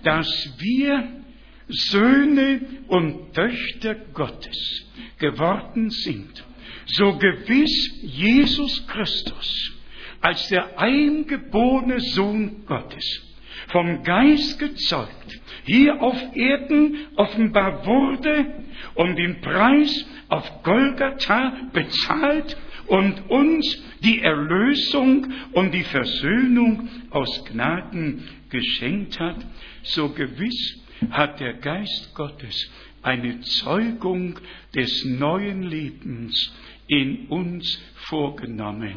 dass wir Söhne und Töchter Gottes geworden sind, so gewiss Jesus Christus als der eingeborene Sohn Gottes vom Geist gezeugt, hier auf Erden offenbar wurde und den Preis auf Golgatha bezahlt und uns die Erlösung und die Versöhnung aus Gnaden geschenkt hat, so gewiss hat der Geist Gottes eine Zeugung des neuen Lebens in uns vorgenommen.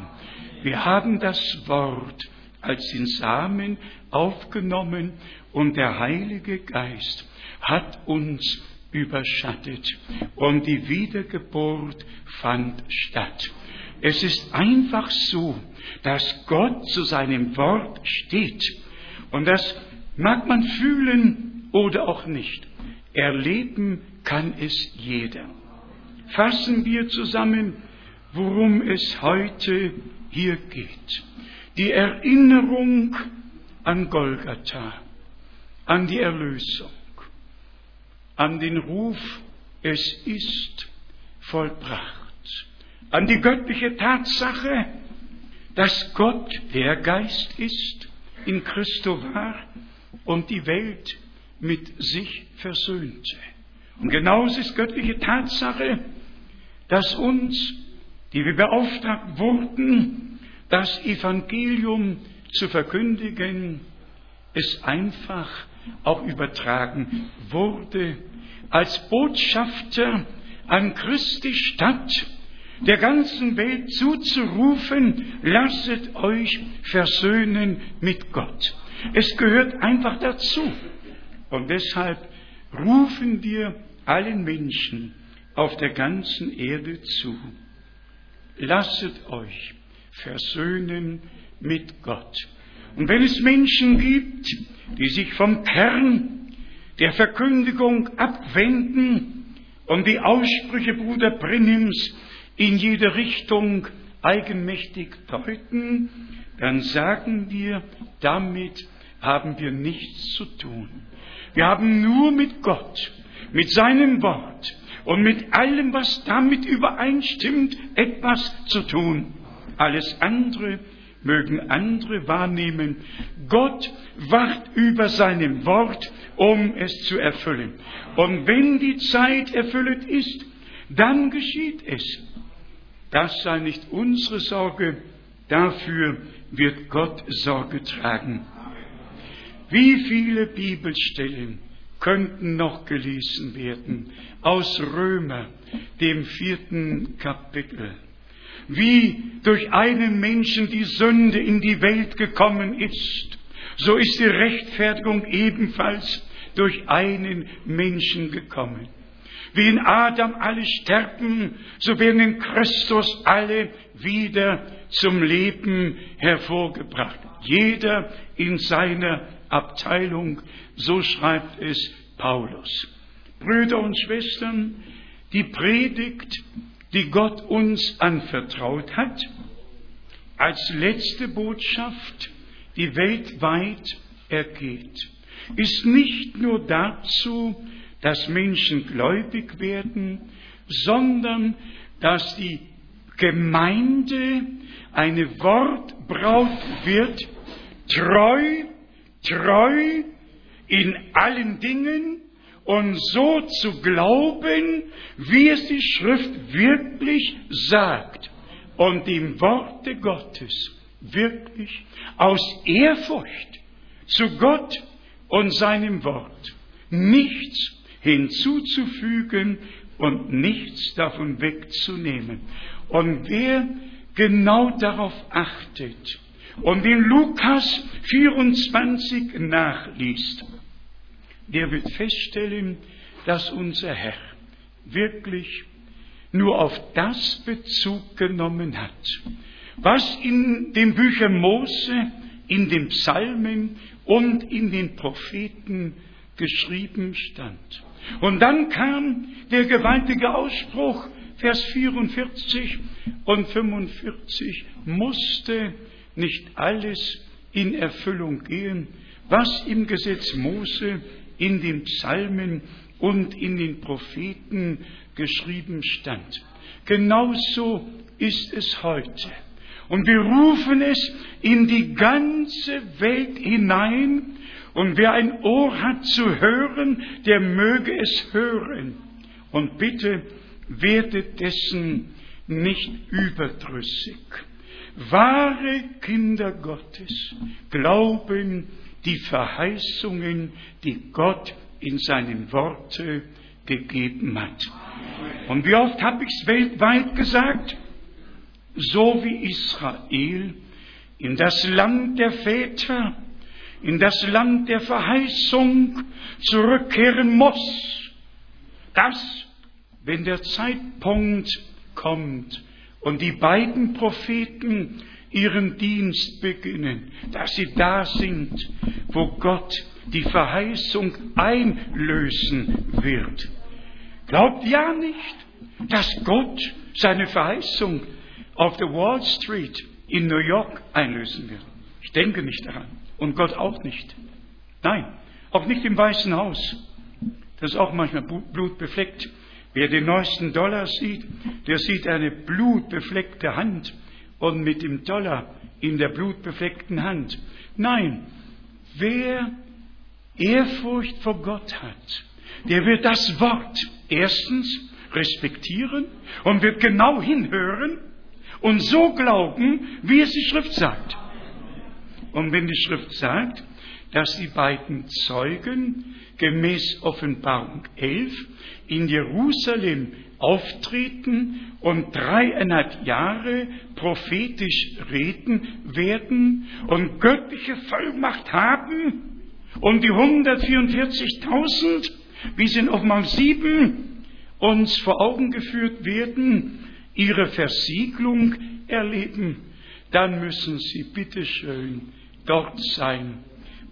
Wir haben das Wort als den Samen aufgenommen und der Heilige Geist hat uns überschattet und die Wiedergeburt fand statt. Es ist einfach so, dass Gott zu seinem Wort steht. Und das mag man fühlen oder auch nicht. Erleben kann es jeder. Fassen wir zusammen, worum es heute hier geht. Die Erinnerung an Golgatha, an die Erlösung, an den Ruf, es ist vollbracht an die göttliche Tatsache, dass Gott der Geist ist, in Christo war und die Welt mit sich versöhnte. Und genauso ist göttliche Tatsache, dass uns, die wir beauftragt wurden, das Evangelium zu verkündigen, es einfach auch übertragen wurde als Botschafter an Christi Stadt der ganzen Welt zuzurufen, lasset euch versöhnen mit Gott. Es gehört einfach dazu. Und deshalb rufen wir allen Menschen auf der ganzen Erde zu. Lasset euch versöhnen mit Gott. Und wenn es Menschen gibt, die sich vom Kern der Verkündigung abwenden und die Aussprüche Bruder Brennims in jede Richtung eigenmächtig deuten, dann sagen wir, damit haben wir nichts zu tun. Wir haben nur mit Gott, mit seinem Wort und mit allem, was damit übereinstimmt, etwas zu tun. Alles andere mögen andere wahrnehmen. Gott wacht über seinem Wort, um es zu erfüllen. Und wenn die Zeit erfüllt ist, dann geschieht es. Das sei nicht unsere Sorge, dafür wird Gott Sorge tragen. Wie viele Bibelstellen könnten noch gelesen werden aus Römer, dem vierten Kapitel wie durch einen Menschen die Sünde in die Welt gekommen ist, so ist die Rechtfertigung ebenfalls durch einen Menschen gekommen. Wie in Adam alle sterben, so werden in Christus alle wieder zum Leben hervorgebracht. Jeder in seiner Abteilung, so schreibt es Paulus. Brüder und Schwestern, die Predigt die Gott uns anvertraut hat, als letzte Botschaft, die weltweit ergeht, ist nicht nur dazu, dass Menschen gläubig werden, sondern dass die Gemeinde eine Wortbraut wird, treu, treu in allen Dingen, und so zu glauben, wie es die Schrift wirklich sagt und dem Worte Gottes wirklich aus Ehrfurcht zu Gott und seinem Wort nichts hinzuzufügen und nichts davon wegzunehmen. Und wer genau darauf achtet und in Lukas 24 nachliest, der wird feststellen, dass unser Herr wirklich nur auf das Bezug genommen hat, was in den Büchern Mose, in den Psalmen und in den Propheten geschrieben stand. Und dann kam der gewaltige Ausspruch, Vers 44 und 45, musste nicht alles in Erfüllung gehen, was im Gesetz Mose in den Psalmen und in den Propheten geschrieben stand. Genauso ist es heute. Und wir rufen es in die ganze Welt hinein. Und wer ein Ohr hat zu hören, der möge es hören. Und bitte werdet dessen nicht überdrüssig. Wahre Kinder Gottes glauben die Verheißungen, die Gott in seinen Worte gegeben hat. Und wie oft habe ich es weltweit gesagt? So wie Israel in das Land der Väter, in das Land der Verheißung zurückkehren muss, dass, wenn der Zeitpunkt kommt und die beiden Propheten ihren Dienst beginnen, dass sie da sind, wo Gott die Verheißung einlösen wird. Glaubt ja nicht, dass Gott seine Verheißung auf der Wall Street in New York einlösen wird. Ich denke nicht daran. Und Gott auch nicht. Nein, auch nicht im Weißen Haus. Das ist auch manchmal blutbefleckt. Wer den neuesten Dollar sieht, der sieht eine blutbefleckte Hand und mit dem Dollar in der blutbefleckten Hand. Nein, wer Ehrfurcht vor Gott hat, der wird das Wort erstens respektieren und wird genau hinhören und so glauben, wie es die Schrift sagt. Und wenn die Schrift sagt, dass die beiden Zeugen gemäß Offenbarung 11 in Jerusalem auftreten und dreieinhalb Jahre prophetisch reden werden und göttliche Vollmacht haben und die 144.000, wie sie in Offenbarung 7 uns vor Augen geführt werden, ihre Versiegelung erleben, dann müssen sie bitteschön dort sein,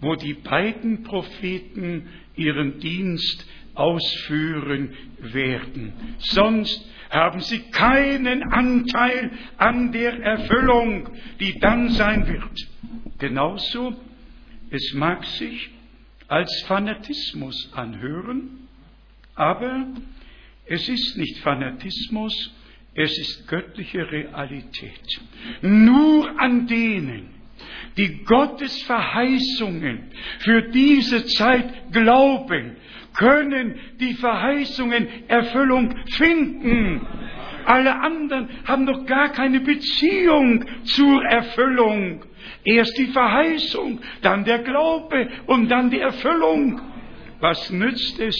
wo die beiden Propheten ihren Dienst ausführen werden. Sonst haben sie keinen Anteil an der Erfüllung, die dann sein wird. Genauso, es mag sich als Fanatismus anhören, aber es ist nicht Fanatismus, es ist göttliche Realität. Nur an denen, die Gottes Verheißungen für diese Zeit glauben, können die Verheißungen Erfüllung finden. Alle anderen haben doch gar keine Beziehung zur Erfüllung. Erst die Verheißung, dann der Glaube und dann die Erfüllung. Was nützt es,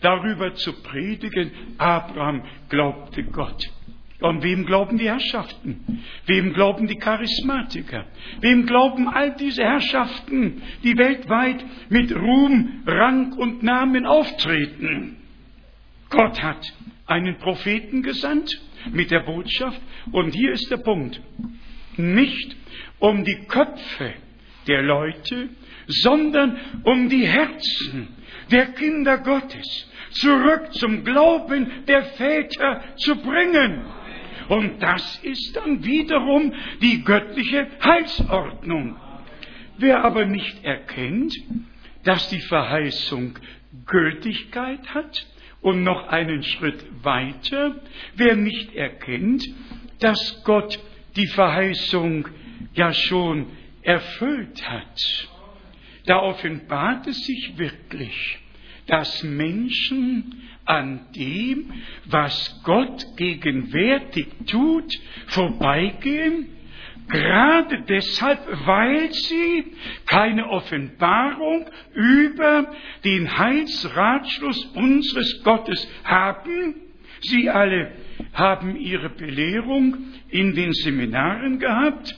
darüber zu predigen? Abraham glaubte Gott. Und wem glauben die Herrschaften? Wem glauben die Charismatiker? Wem glauben all diese Herrschaften, die weltweit mit Ruhm, Rang und Namen auftreten? Gott hat einen Propheten gesandt mit der Botschaft. Und hier ist der Punkt. Nicht um die Köpfe der Leute, sondern um die Herzen der Kinder Gottes zurück zum Glauben der Väter zu bringen. Und das ist dann wiederum die göttliche Heilsordnung. Wer aber nicht erkennt, dass die Verheißung Gültigkeit hat und noch einen Schritt weiter, wer nicht erkennt, dass Gott die Verheißung ja schon erfüllt hat, da offenbart es sich wirklich, dass Menschen an dem, was Gott gegenwärtig tut, vorbeigehen, gerade deshalb, weil sie keine Offenbarung über den Heilsratschluss unseres Gottes haben. Sie alle haben ihre Belehrung in den Seminaren gehabt.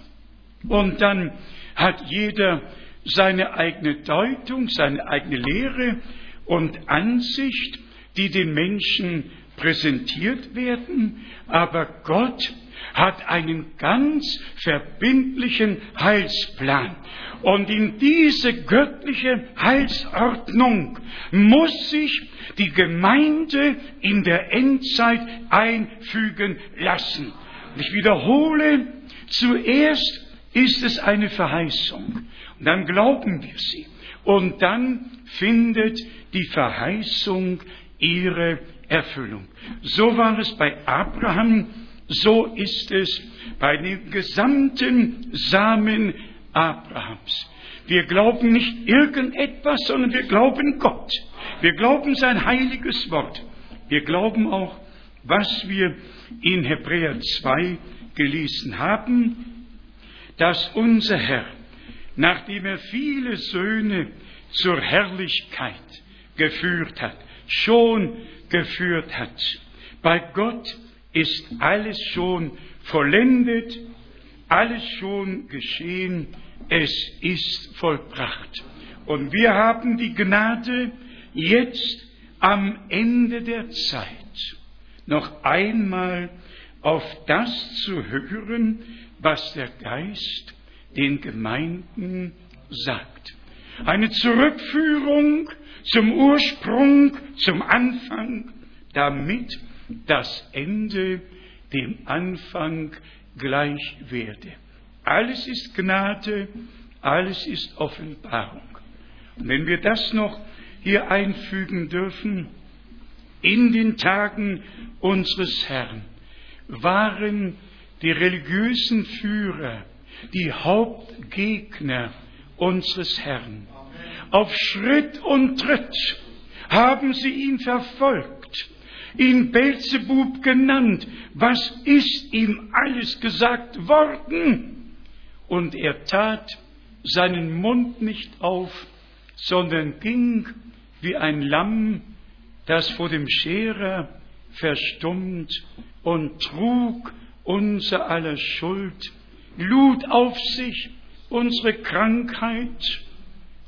Und dann hat jeder seine eigene Deutung, seine eigene Lehre und Ansicht, die den Menschen präsentiert werden, aber Gott hat einen ganz verbindlichen Heilsplan. Und in diese göttliche Heilsordnung muss sich die Gemeinde in der Endzeit einfügen lassen. Und ich wiederhole, zuerst ist es eine Verheißung. Und dann glauben wir sie. Und dann findet die Verheißung ihre Erfüllung. So war es bei Abraham, so ist es bei dem gesamten Samen Abrahams. Wir glauben nicht irgendetwas, sondern wir glauben Gott. Wir glauben sein heiliges Wort. Wir glauben auch, was wir in Hebräer 2 gelesen haben, dass unser Herr, nachdem er viele Söhne zur Herrlichkeit geführt hat, schon geführt hat. Bei Gott ist alles schon vollendet, alles schon geschehen, es ist vollbracht. Und wir haben die Gnade, jetzt am Ende der Zeit noch einmal auf das zu hören, was der Geist den Gemeinden sagt. Eine Zurückführung zum Ursprung, zum Anfang, damit das Ende dem Anfang gleich werde. Alles ist Gnade, alles ist Offenbarung. Und wenn wir das noch hier einfügen dürfen, in den Tagen unseres Herrn waren die religiösen Führer die Hauptgegner unseres Herrn. Auf Schritt und Tritt haben sie ihn verfolgt, ihn Belzebub genannt. Was ist ihm alles gesagt worden? Und er tat seinen Mund nicht auf, sondern ging wie ein Lamm, das vor dem Scherer verstummt und trug unser aller Schuld, lud auf sich unsere Krankheit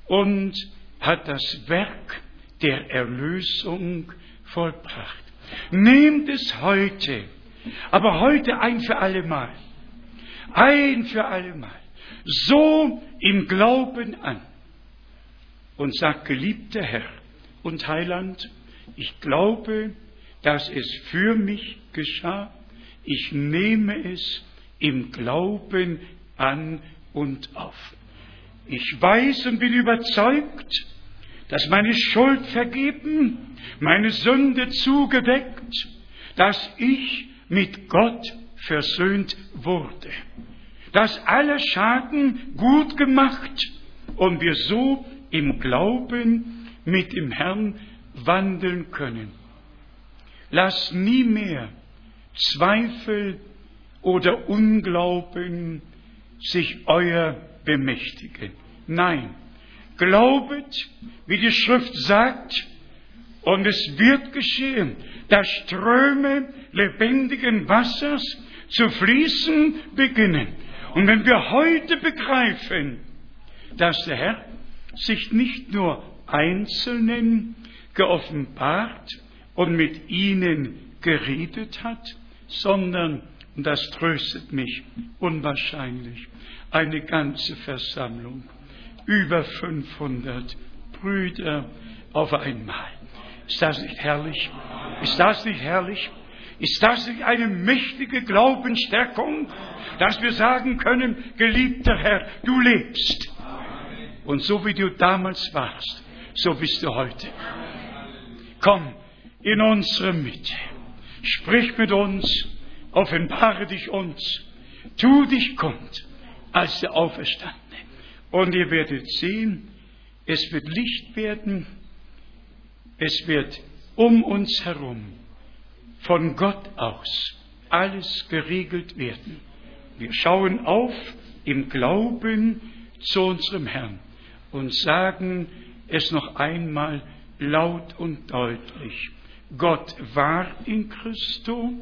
und hat das Werk der Erlösung vollbracht. Nehmt es heute, aber heute ein für allemal, ein für allemal, so im Glauben an und sagt, geliebter Herr und Heiland, ich glaube, dass es für mich geschah, ich nehme es im Glauben an und auf. Ich weiß und bin überzeugt, dass meine Schuld vergeben, meine Sünde zugedeckt, dass ich mit Gott versöhnt wurde, dass aller Schaden gut gemacht und wir so im Glauben mit dem Herrn wandeln können. Lass nie mehr Zweifel oder Unglauben sich euer bemächtigen. Nein, glaubet, wie die Schrift sagt, und es wird geschehen, dass Ströme lebendigen Wassers zu fließen beginnen. Und wenn wir heute begreifen, dass der Herr sich nicht nur Einzelnen geoffenbart und mit ihnen geredet hat, sondern, und das tröstet mich unwahrscheinlich, eine ganze Versammlung, über 500 Brüder auf einmal. Ist das nicht herrlich? Ist das nicht herrlich? Ist das nicht eine mächtige Glaubensstärkung, dass wir sagen können, geliebter Herr, du lebst. Und so wie du damals warst, so bist du heute. Komm in unsere Mitte. Sprich mit uns, offenbare dich uns, tu dich kund als der Auferstandene. Und ihr werdet sehen, es wird Licht werden, es wird um uns herum von Gott aus alles geregelt werden. Wir schauen auf im Glauben zu unserem Herrn und sagen es noch einmal laut und deutlich. Gott war in Christo,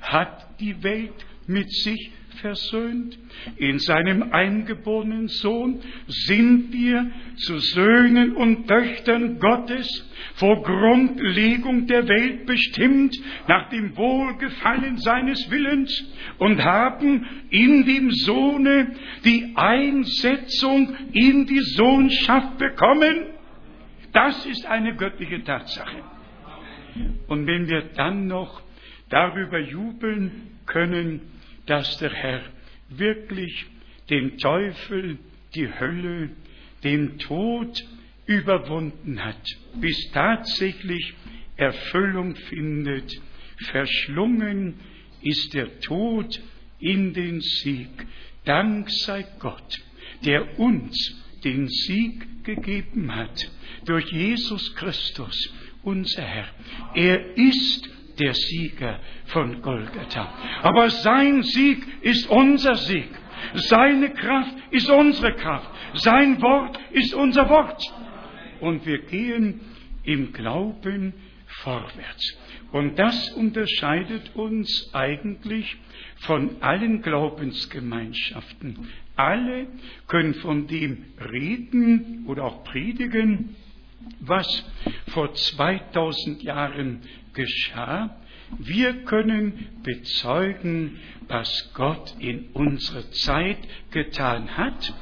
hat die Welt mit sich versöhnt. In seinem eingeborenen Sohn sind wir zu Söhnen und Töchtern Gottes vor Grundlegung der Welt bestimmt nach dem Wohlgefallen seines Willens und haben in dem Sohne die Einsetzung in die Sohnschaft bekommen. Das ist eine göttliche Tatsache. Und wenn wir dann noch darüber jubeln können, dass der Herr wirklich den Teufel, die Hölle, den Tod überwunden hat, bis tatsächlich Erfüllung findet. Verschlungen ist der Tod in den Sieg. Dank sei Gott, der uns den Sieg gegeben hat durch Jesus Christus, unser Herr. Er ist der Sieger von Golgatha. Aber sein Sieg ist unser Sieg. Seine Kraft ist unsere Kraft. Sein Wort ist unser Wort. Und wir gehen im Glauben vorwärts. Und das unterscheidet uns eigentlich von allen Glaubensgemeinschaften. Alle können von dem reden oder auch predigen, was vor 2000 Jahren geschah. Wir können bezeugen, was Gott in unserer Zeit getan hat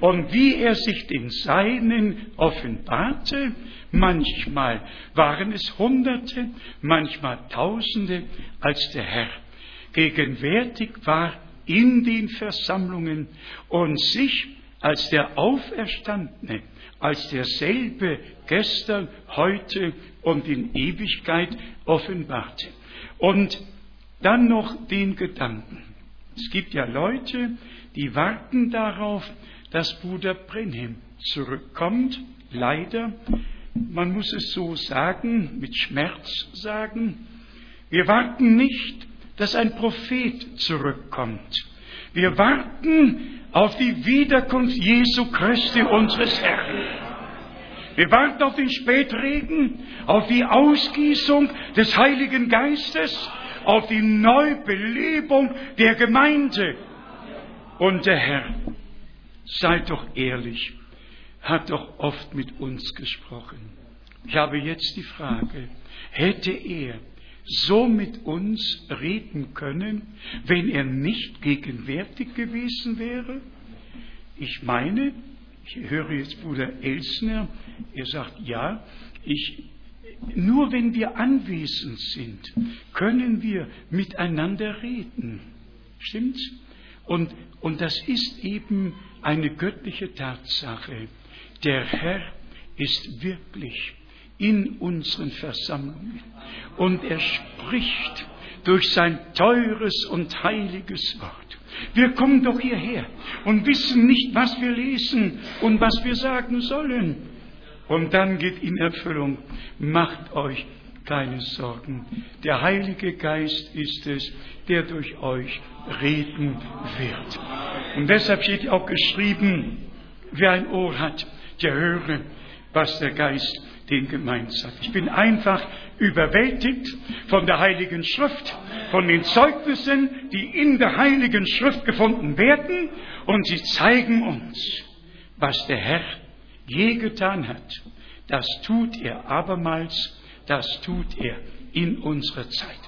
und wie er sich den Seinen offenbarte. Manchmal waren es Hunderte, manchmal Tausende, als der Herr gegenwärtig war in den Versammlungen und sich als der Auferstandene, als derselbe gestern, heute und in Ewigkeit offenbarte. Und dann noch den Gedanken. Es gibt ja Leute, die warten darauf, dass Bruder Brenhem zurückkommt. Leider, man muss es so sagen, mit Schmerz sagen. Wir warten nicht, dass ein Prophet zurückkommt. Wir warten auf die Wiederkunft Jesu Christi, unseres Herrn. Wir warten auf den Spätregen, auf die Ausgießung des Heiligen Geistes, auf die Neubelebung der Gemeinde. Und der Herr, seid doch ehrlich, hat doch oft mit uns gesprochen. Ich habe jetzt die Frage, hätte er so mit uns reden können, wenn er nicht gegenwärtig gewesen wäre? Ich meine, ich höre jetzt Bruder Elsner, er sagt, ja, ich, nur wenn wir anwesend sind, können wir miteinander reden. Stimmt's? Und, und das ist eben eine göttliche Tatsache. Der Herr ist wirklich in unseren Versammlungen und er spricht durch sein teures und heiliges Wort. Wir kommen doch hierher und wissen nicht, was wir lesen und was wir sagen sollen. Und dann geht in Erfüllung, macht euch keine Sorgen. Der Heilige Geist ist es, der durch euch reden wird. Und deshalb steht auch geschrieben, wer ein Ohr hat, der höre, was der Geist den gemeint hat. Ich bin einfach überwältigt von der Heiligen Schrift, von den Zeugnissen, die in der Heiligen Schrift gefunden werden, und sie zeigen uns, was der Herr je getan hat. Das tut er abermals, das tut er in unserer Zeit.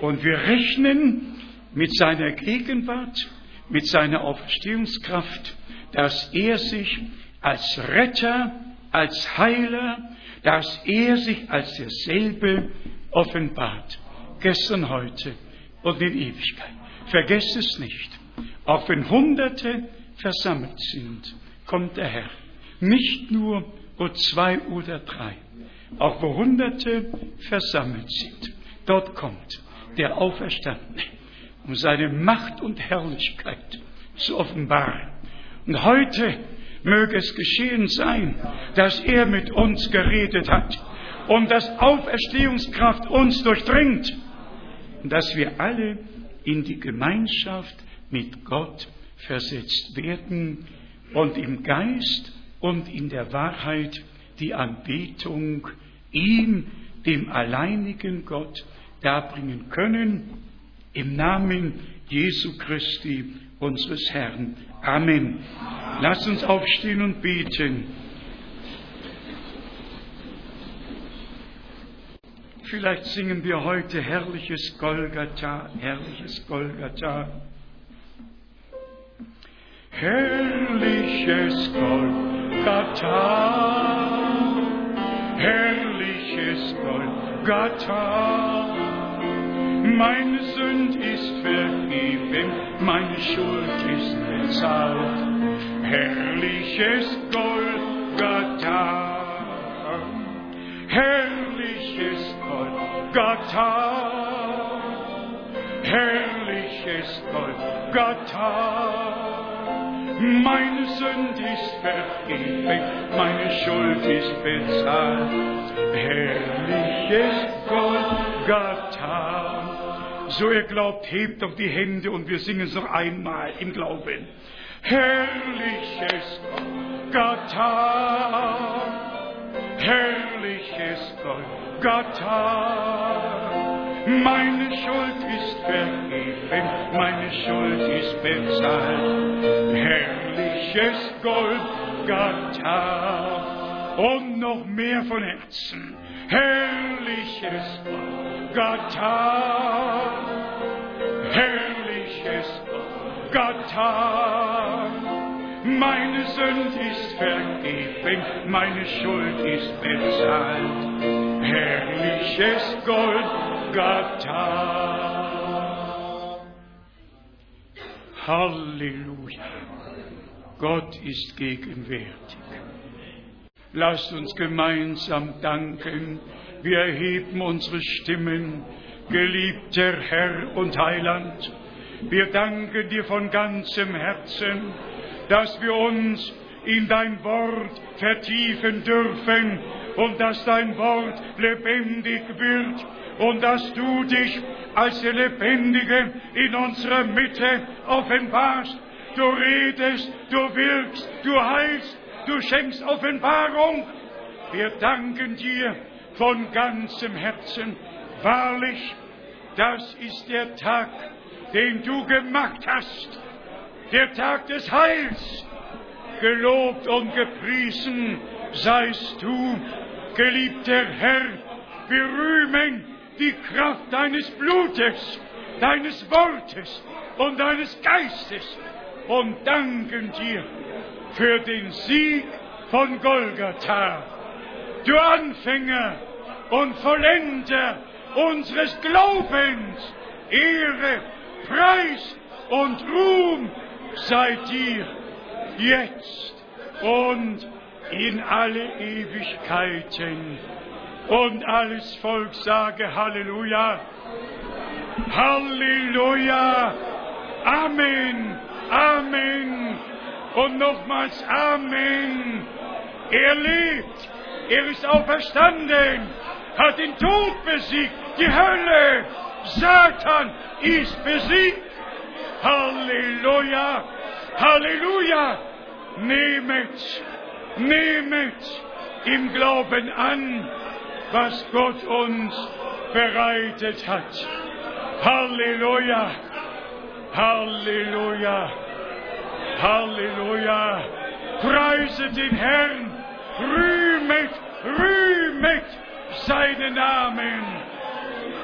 Und wir rechnen mit seiner Gegenwart, mit seiner Auferstehungskraft, dass er sich als Retter, als Heiler, dass er sich als derselbe offenbart. Gestern, heute und in Ewigkeit. Vergesst es nicht. Auch wenn Hunderte versammelt sind, kommt der Herr. Nicht nur, wo zwei oder drei, auch wo Hunderte versammelt sind. Dort kommt der Auferstandene, um seine Macht und Herrlichkeit zu offenbaren. Und heute möge es geschehen sein, dass er mit uns geredet hat und dass Auferstehungskraft uns durchdringt dass wir alle in die Gemeinschaft mit Gott versetzt werden und im Geist und in der Wahrheit die Anbetung ihm, dem alleinigen Gott, darbringen können, im Namen Jesu Christi, unseres Herrn. Amen. Lass uns aufstehen und beten. Vielleicht singen wir heute herrliches Golgatha, herrliches Golgatha. Herrliches Golgatha, herrliches Golgatha. Meine Sünd ist vergeben, meine Schuld ist bezahlt. Herrliches Golgatha, herrliches Golgatha, herrliches Golgatha. Meine Sünd ist vergeben, meine Schuld ist bezahlt. Herrliches Golgatha. So ihr glaubt, hebt doch die Hände und wir singen es noch einmal im Glauben. Herrliches Golgatha, herrliches Golgatha. Meine Schuld ist vergeben, meine Schuld ist bezahlt. Herrliches Golgatha und noch mehr von Herzen. Herrliches Golgatha, herrliches Golgatha. Meine Sünd ist vergeben, meine Schuld ist bezahlt. Herrliches Golgatha. Halleluja. Gott ist gegenwärtig. Lasst uns gemeinsam danken. Wir erheben unsere Stimmen, geliebter Herr und Heiland. Wir danken dir von ganzem Herzen, dass wir uns in dein Wort vertiefen dürfen und dass dein Wort lebendig wird und dass du dich als der Lebendige in unserer Mitte offenbarst. Du redest, du wirkst, du heilst, du schenkst Offenbarung. Wir danken dir von ganzem Herzen. Wahrlich, das ist der Tag, den du gemacht hast. Der Tag des Heils. Gelobt und gepriesen seist du, geliebter Herr. Wir rühmen die Kraft deines Blutes, deines Wortes und deines Geistes und danken dir für den Sieg von Golgatha. Du Anfänger und Vollender unseres Glaubens, Ehre, Preis und Ruhm sei dir jetzt und in alle Ewigkeiten. Und alles Volk sage Halleluja. Halleluja. Amen. Amen. Und nochmals Amen. Er lebt. Er ist auferstanden. Hat den Tod besiegt. Die Hölle. Satan ist besiegt. Halleluja. Halleluja. Nehmet. Nehmet im Glauben an, was Gott uns bereitet hat. Halleluja. Halleluja. Halleluja. Preise den Herrn. Rühmet, rühmet seinen Namen.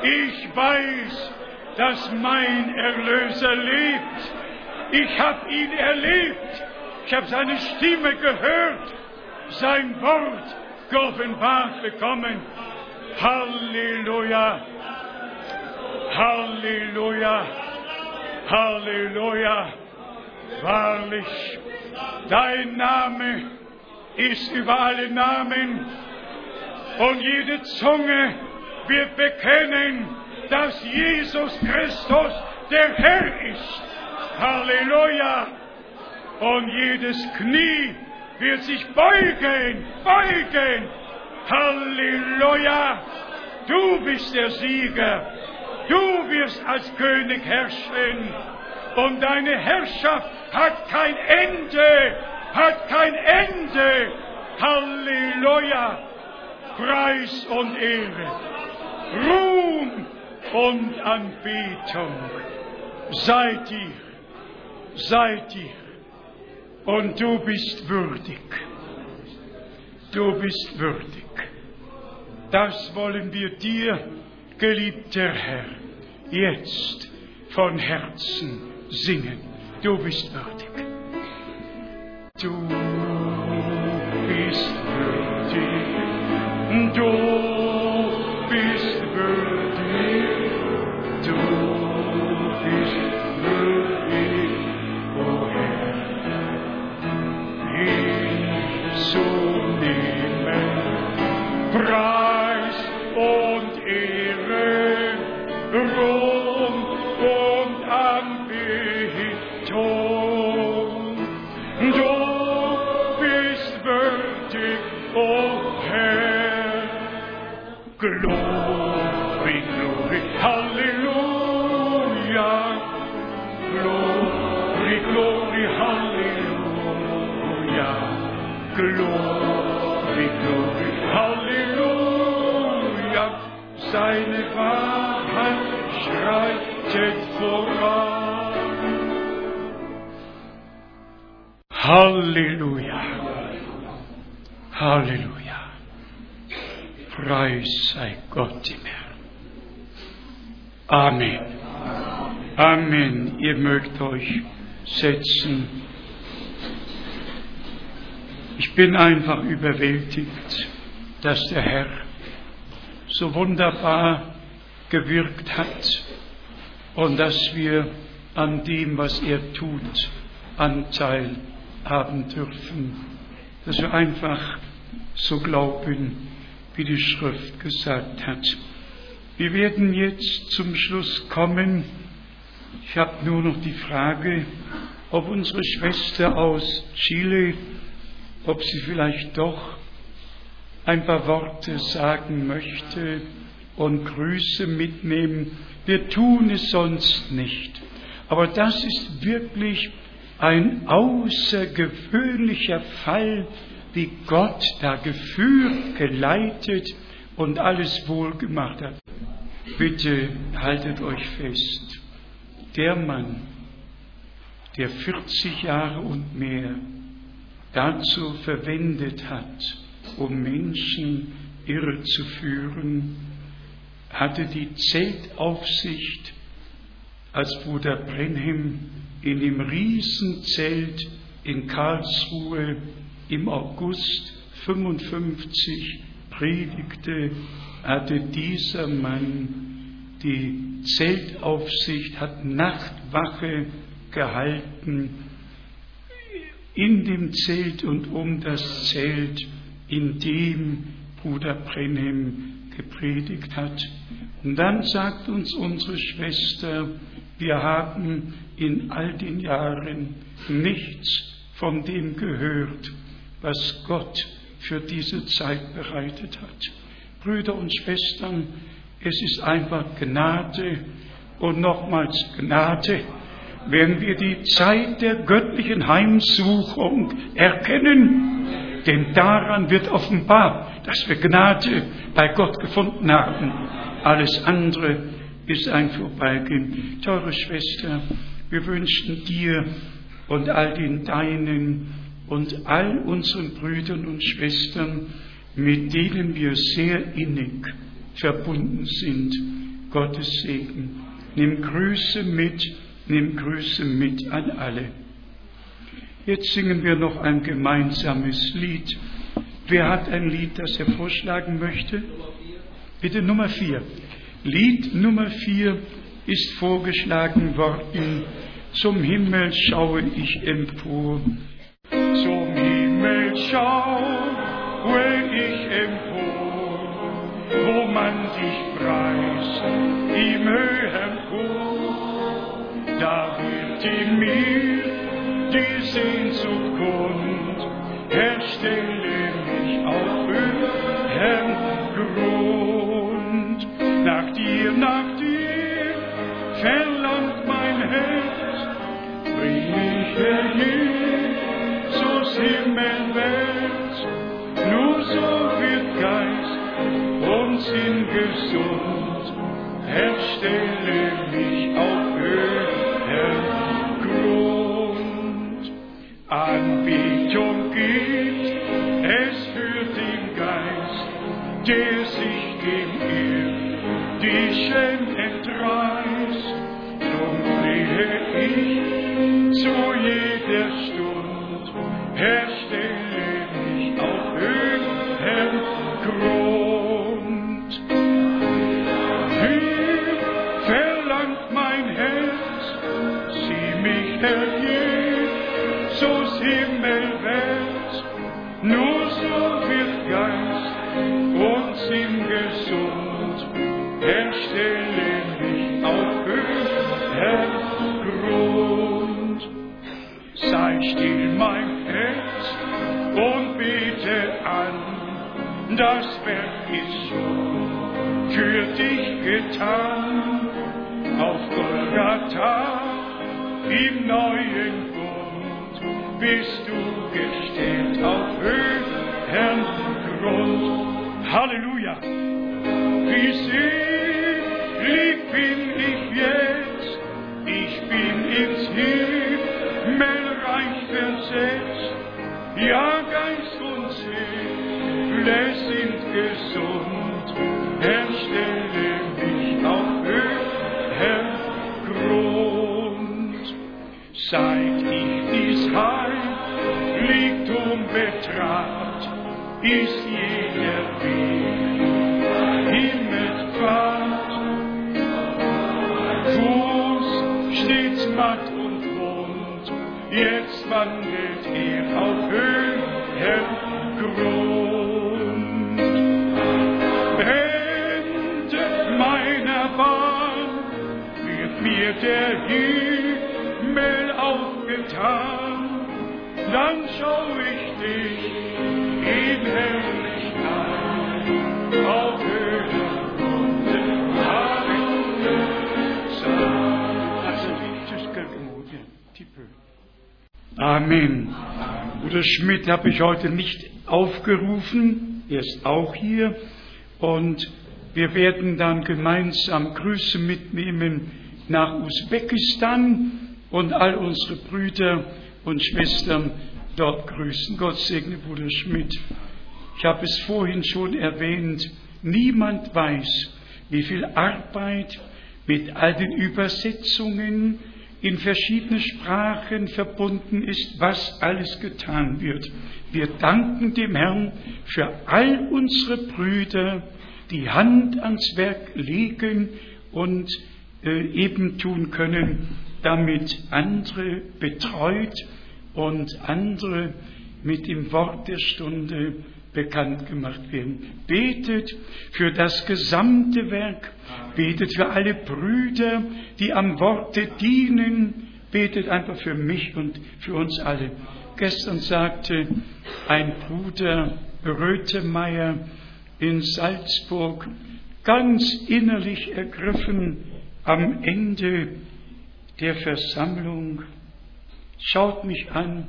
Ich weiß, dass mein Erlöser lebt. Ich habe ihn erlebt. Ich habe seine Stimme gehört, sein Wort geoffenbart bekommen. Halleluja. Halleluja. Halleluja. Wahrlich, dein Name ist über alle Namen und jede Zunge wird bekennen, dass Jesus Christus der Herr ist. Halleluja. Und jedes Knie wird sich beugen, beugen. Halleluja. Du bist der Sieger. Du wirst als König herrschen. Und deine Herrschaft hat kein Ende, hat kein Ende. Halleluja. Preis und Ehre. Ruhm und Anbetung. Sei dir, sei dir. Und du bist würdig. Du bist würdig. Das wollen wir dir, geliebter Herr, jetzt von Herzen singen. Du bist würdig. Du bist würdig. Du bist würdig. Du bist würdig, o Herr. Hinzunehmen, Preis Seine Wahrheit schreitet voran. Halleluja. Halleluja. Preis sei Gott im Herrn. Amen. Amen. Ihr mögt euch setzen. Ich bin einfach überwältigt, dass der Herr so wunderbar gewirkt hat und dass wir an dem, was er tut, Anteil haben dürfen. Dass wir einfach so glauben, wie die Schrift gesagt hat. Wir werden jetzt zum Schluss kommen. Ich habe nur noch die Frage, ob unsere Schwester aus Chile, ob sie vielleicht doch ein paar Worte sagen möchte und Grüße mitnehmen. Wir tun es sonst nicht. Aber das ist wirklich ein außergewöhnlicher Fall wie Gott da geführt, geleitet und alles wohl gemacht hat. Bitte haltet euch fest. Der Mann, der 40 Jahre und mehr dazu verwendet hat, um Menschen irre zu führen, hatte die Zeltaufsicht, als Bruder Brenhem in dem Riesenzelt in Karlsruhe im August 55 predigte, hatte dieser Mann die Zeltaufsicht, hat Nachtwache gehalten in dem Zelt und um das Zelt, in dem Bruder Brenhem gepredigt hat. Und dann sagt uns unsere Schwester, wir haben in all den Jahren nichts von dem gehört, was Gott für diese Zeit bereitet hat. Brüder und Schwestern, es ist einfach Gnade und nochmals Gnade, wenn wir die Zeit der göttlichen Heimsuchung erkennen, denn daran wird offenbar, dass wir Gnade bei Gott gefunden haben. Alles andere ist ein Vorbeigehen. Teure Schwester, wir wünschen dir und all den Deinen und all unseren Brüdern und Schwestern, mit denen wir sehr innig verbunden sind, Gottes Segen. Nimm Grüße mit, nimm Grüße mit an alle. Jetzt singen wir noch ein gemeinsames Lied. Wer hat ein Lied, das er vorschlagen möchte? Bitte Nummer vier. Lied Nummer vier ist vorgeschlagen worden. Zum Himmel schaue ich empor. Zum Himmel schaue ich empor, wo man dich preist im höheren Chor. Da wird in mir stelle mich auf höheren Grund. Nach dir, nach dir verlangt mein Herz, bring mich herhin, zus Himmelwelt. Nur so wird Geist und Sinn gesund, Herr, stelle mich auf höheren Grund. Anbetung der sich dem irdischen entreißt. Drum flehe ich zu jeder Stund, Herr, ist jeder Weg Himmelfahrt. Fuß stets matt und wund, jetzt wandelt er auf höherem Grund. Meiner Bahn wird mir der Himmel aufgetan, dann schau ich dich Amen. Bruder Schmidt habe ich heute nicht aufgerufen, er ist auch hier und wir werden dann gemeinsam Grüße mitnehmen nach Usbekistan und all unsere Brüder und Schwestern dort grüßen. Gott segne Bruder Schmidt. Ich habe es vorhin schon erwähnt, niemand weiß, wie viel Arbeit mit all den Übersetzungen in verschiedene Sprachen verbunden ist, was alles getan wird. Wir danken dem Herrn für all unsere Brüder, die Hand ans Werk legen und äh, eben tun können, damit andere betreut und andere mit dem Wort der Stunde bekannt gemacht werden. Betet für das gesamte Werk, betet für alle Brüder, die am Worte dienen, betet einfach für mich und für uns alle. Gestern sagte ein Bruder Rötemeyer in Salzburg, ganz innerlich ergriffen am Ende der Versammlung, schaut mich an,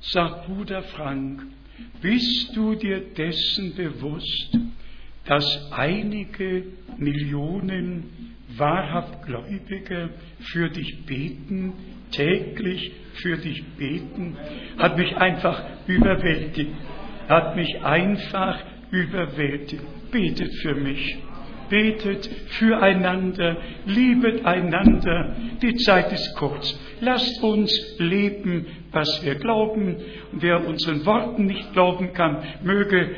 sagt Bruder Frank, bist du dir dessen bewusst, dass einige Millionen wahrhaft Gläubige für dich beten, täglich für dich beten, hat mich einfach überwältigt, hat mich einfach überwältigt. Betet für mich. Betet füreinander, liebet einander. Die Zeit ist kurz. Lasst uns leben, was wir glauben. Und wer unseren Worten nicht glauben kann, möge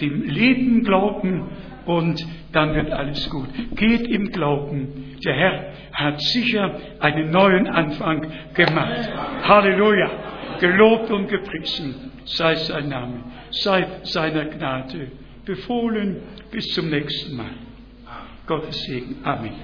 dem Leben glauben und dann wird alles gut. Geht im Glauben. Der Herr hat sicher einen neuen Anfang gemacht. Halleluja. Gelobt und gepriesen sei sein Name, sei seiner Gnade befohlen. Bis zum nächsten Mal. Gottes Segen. Amen.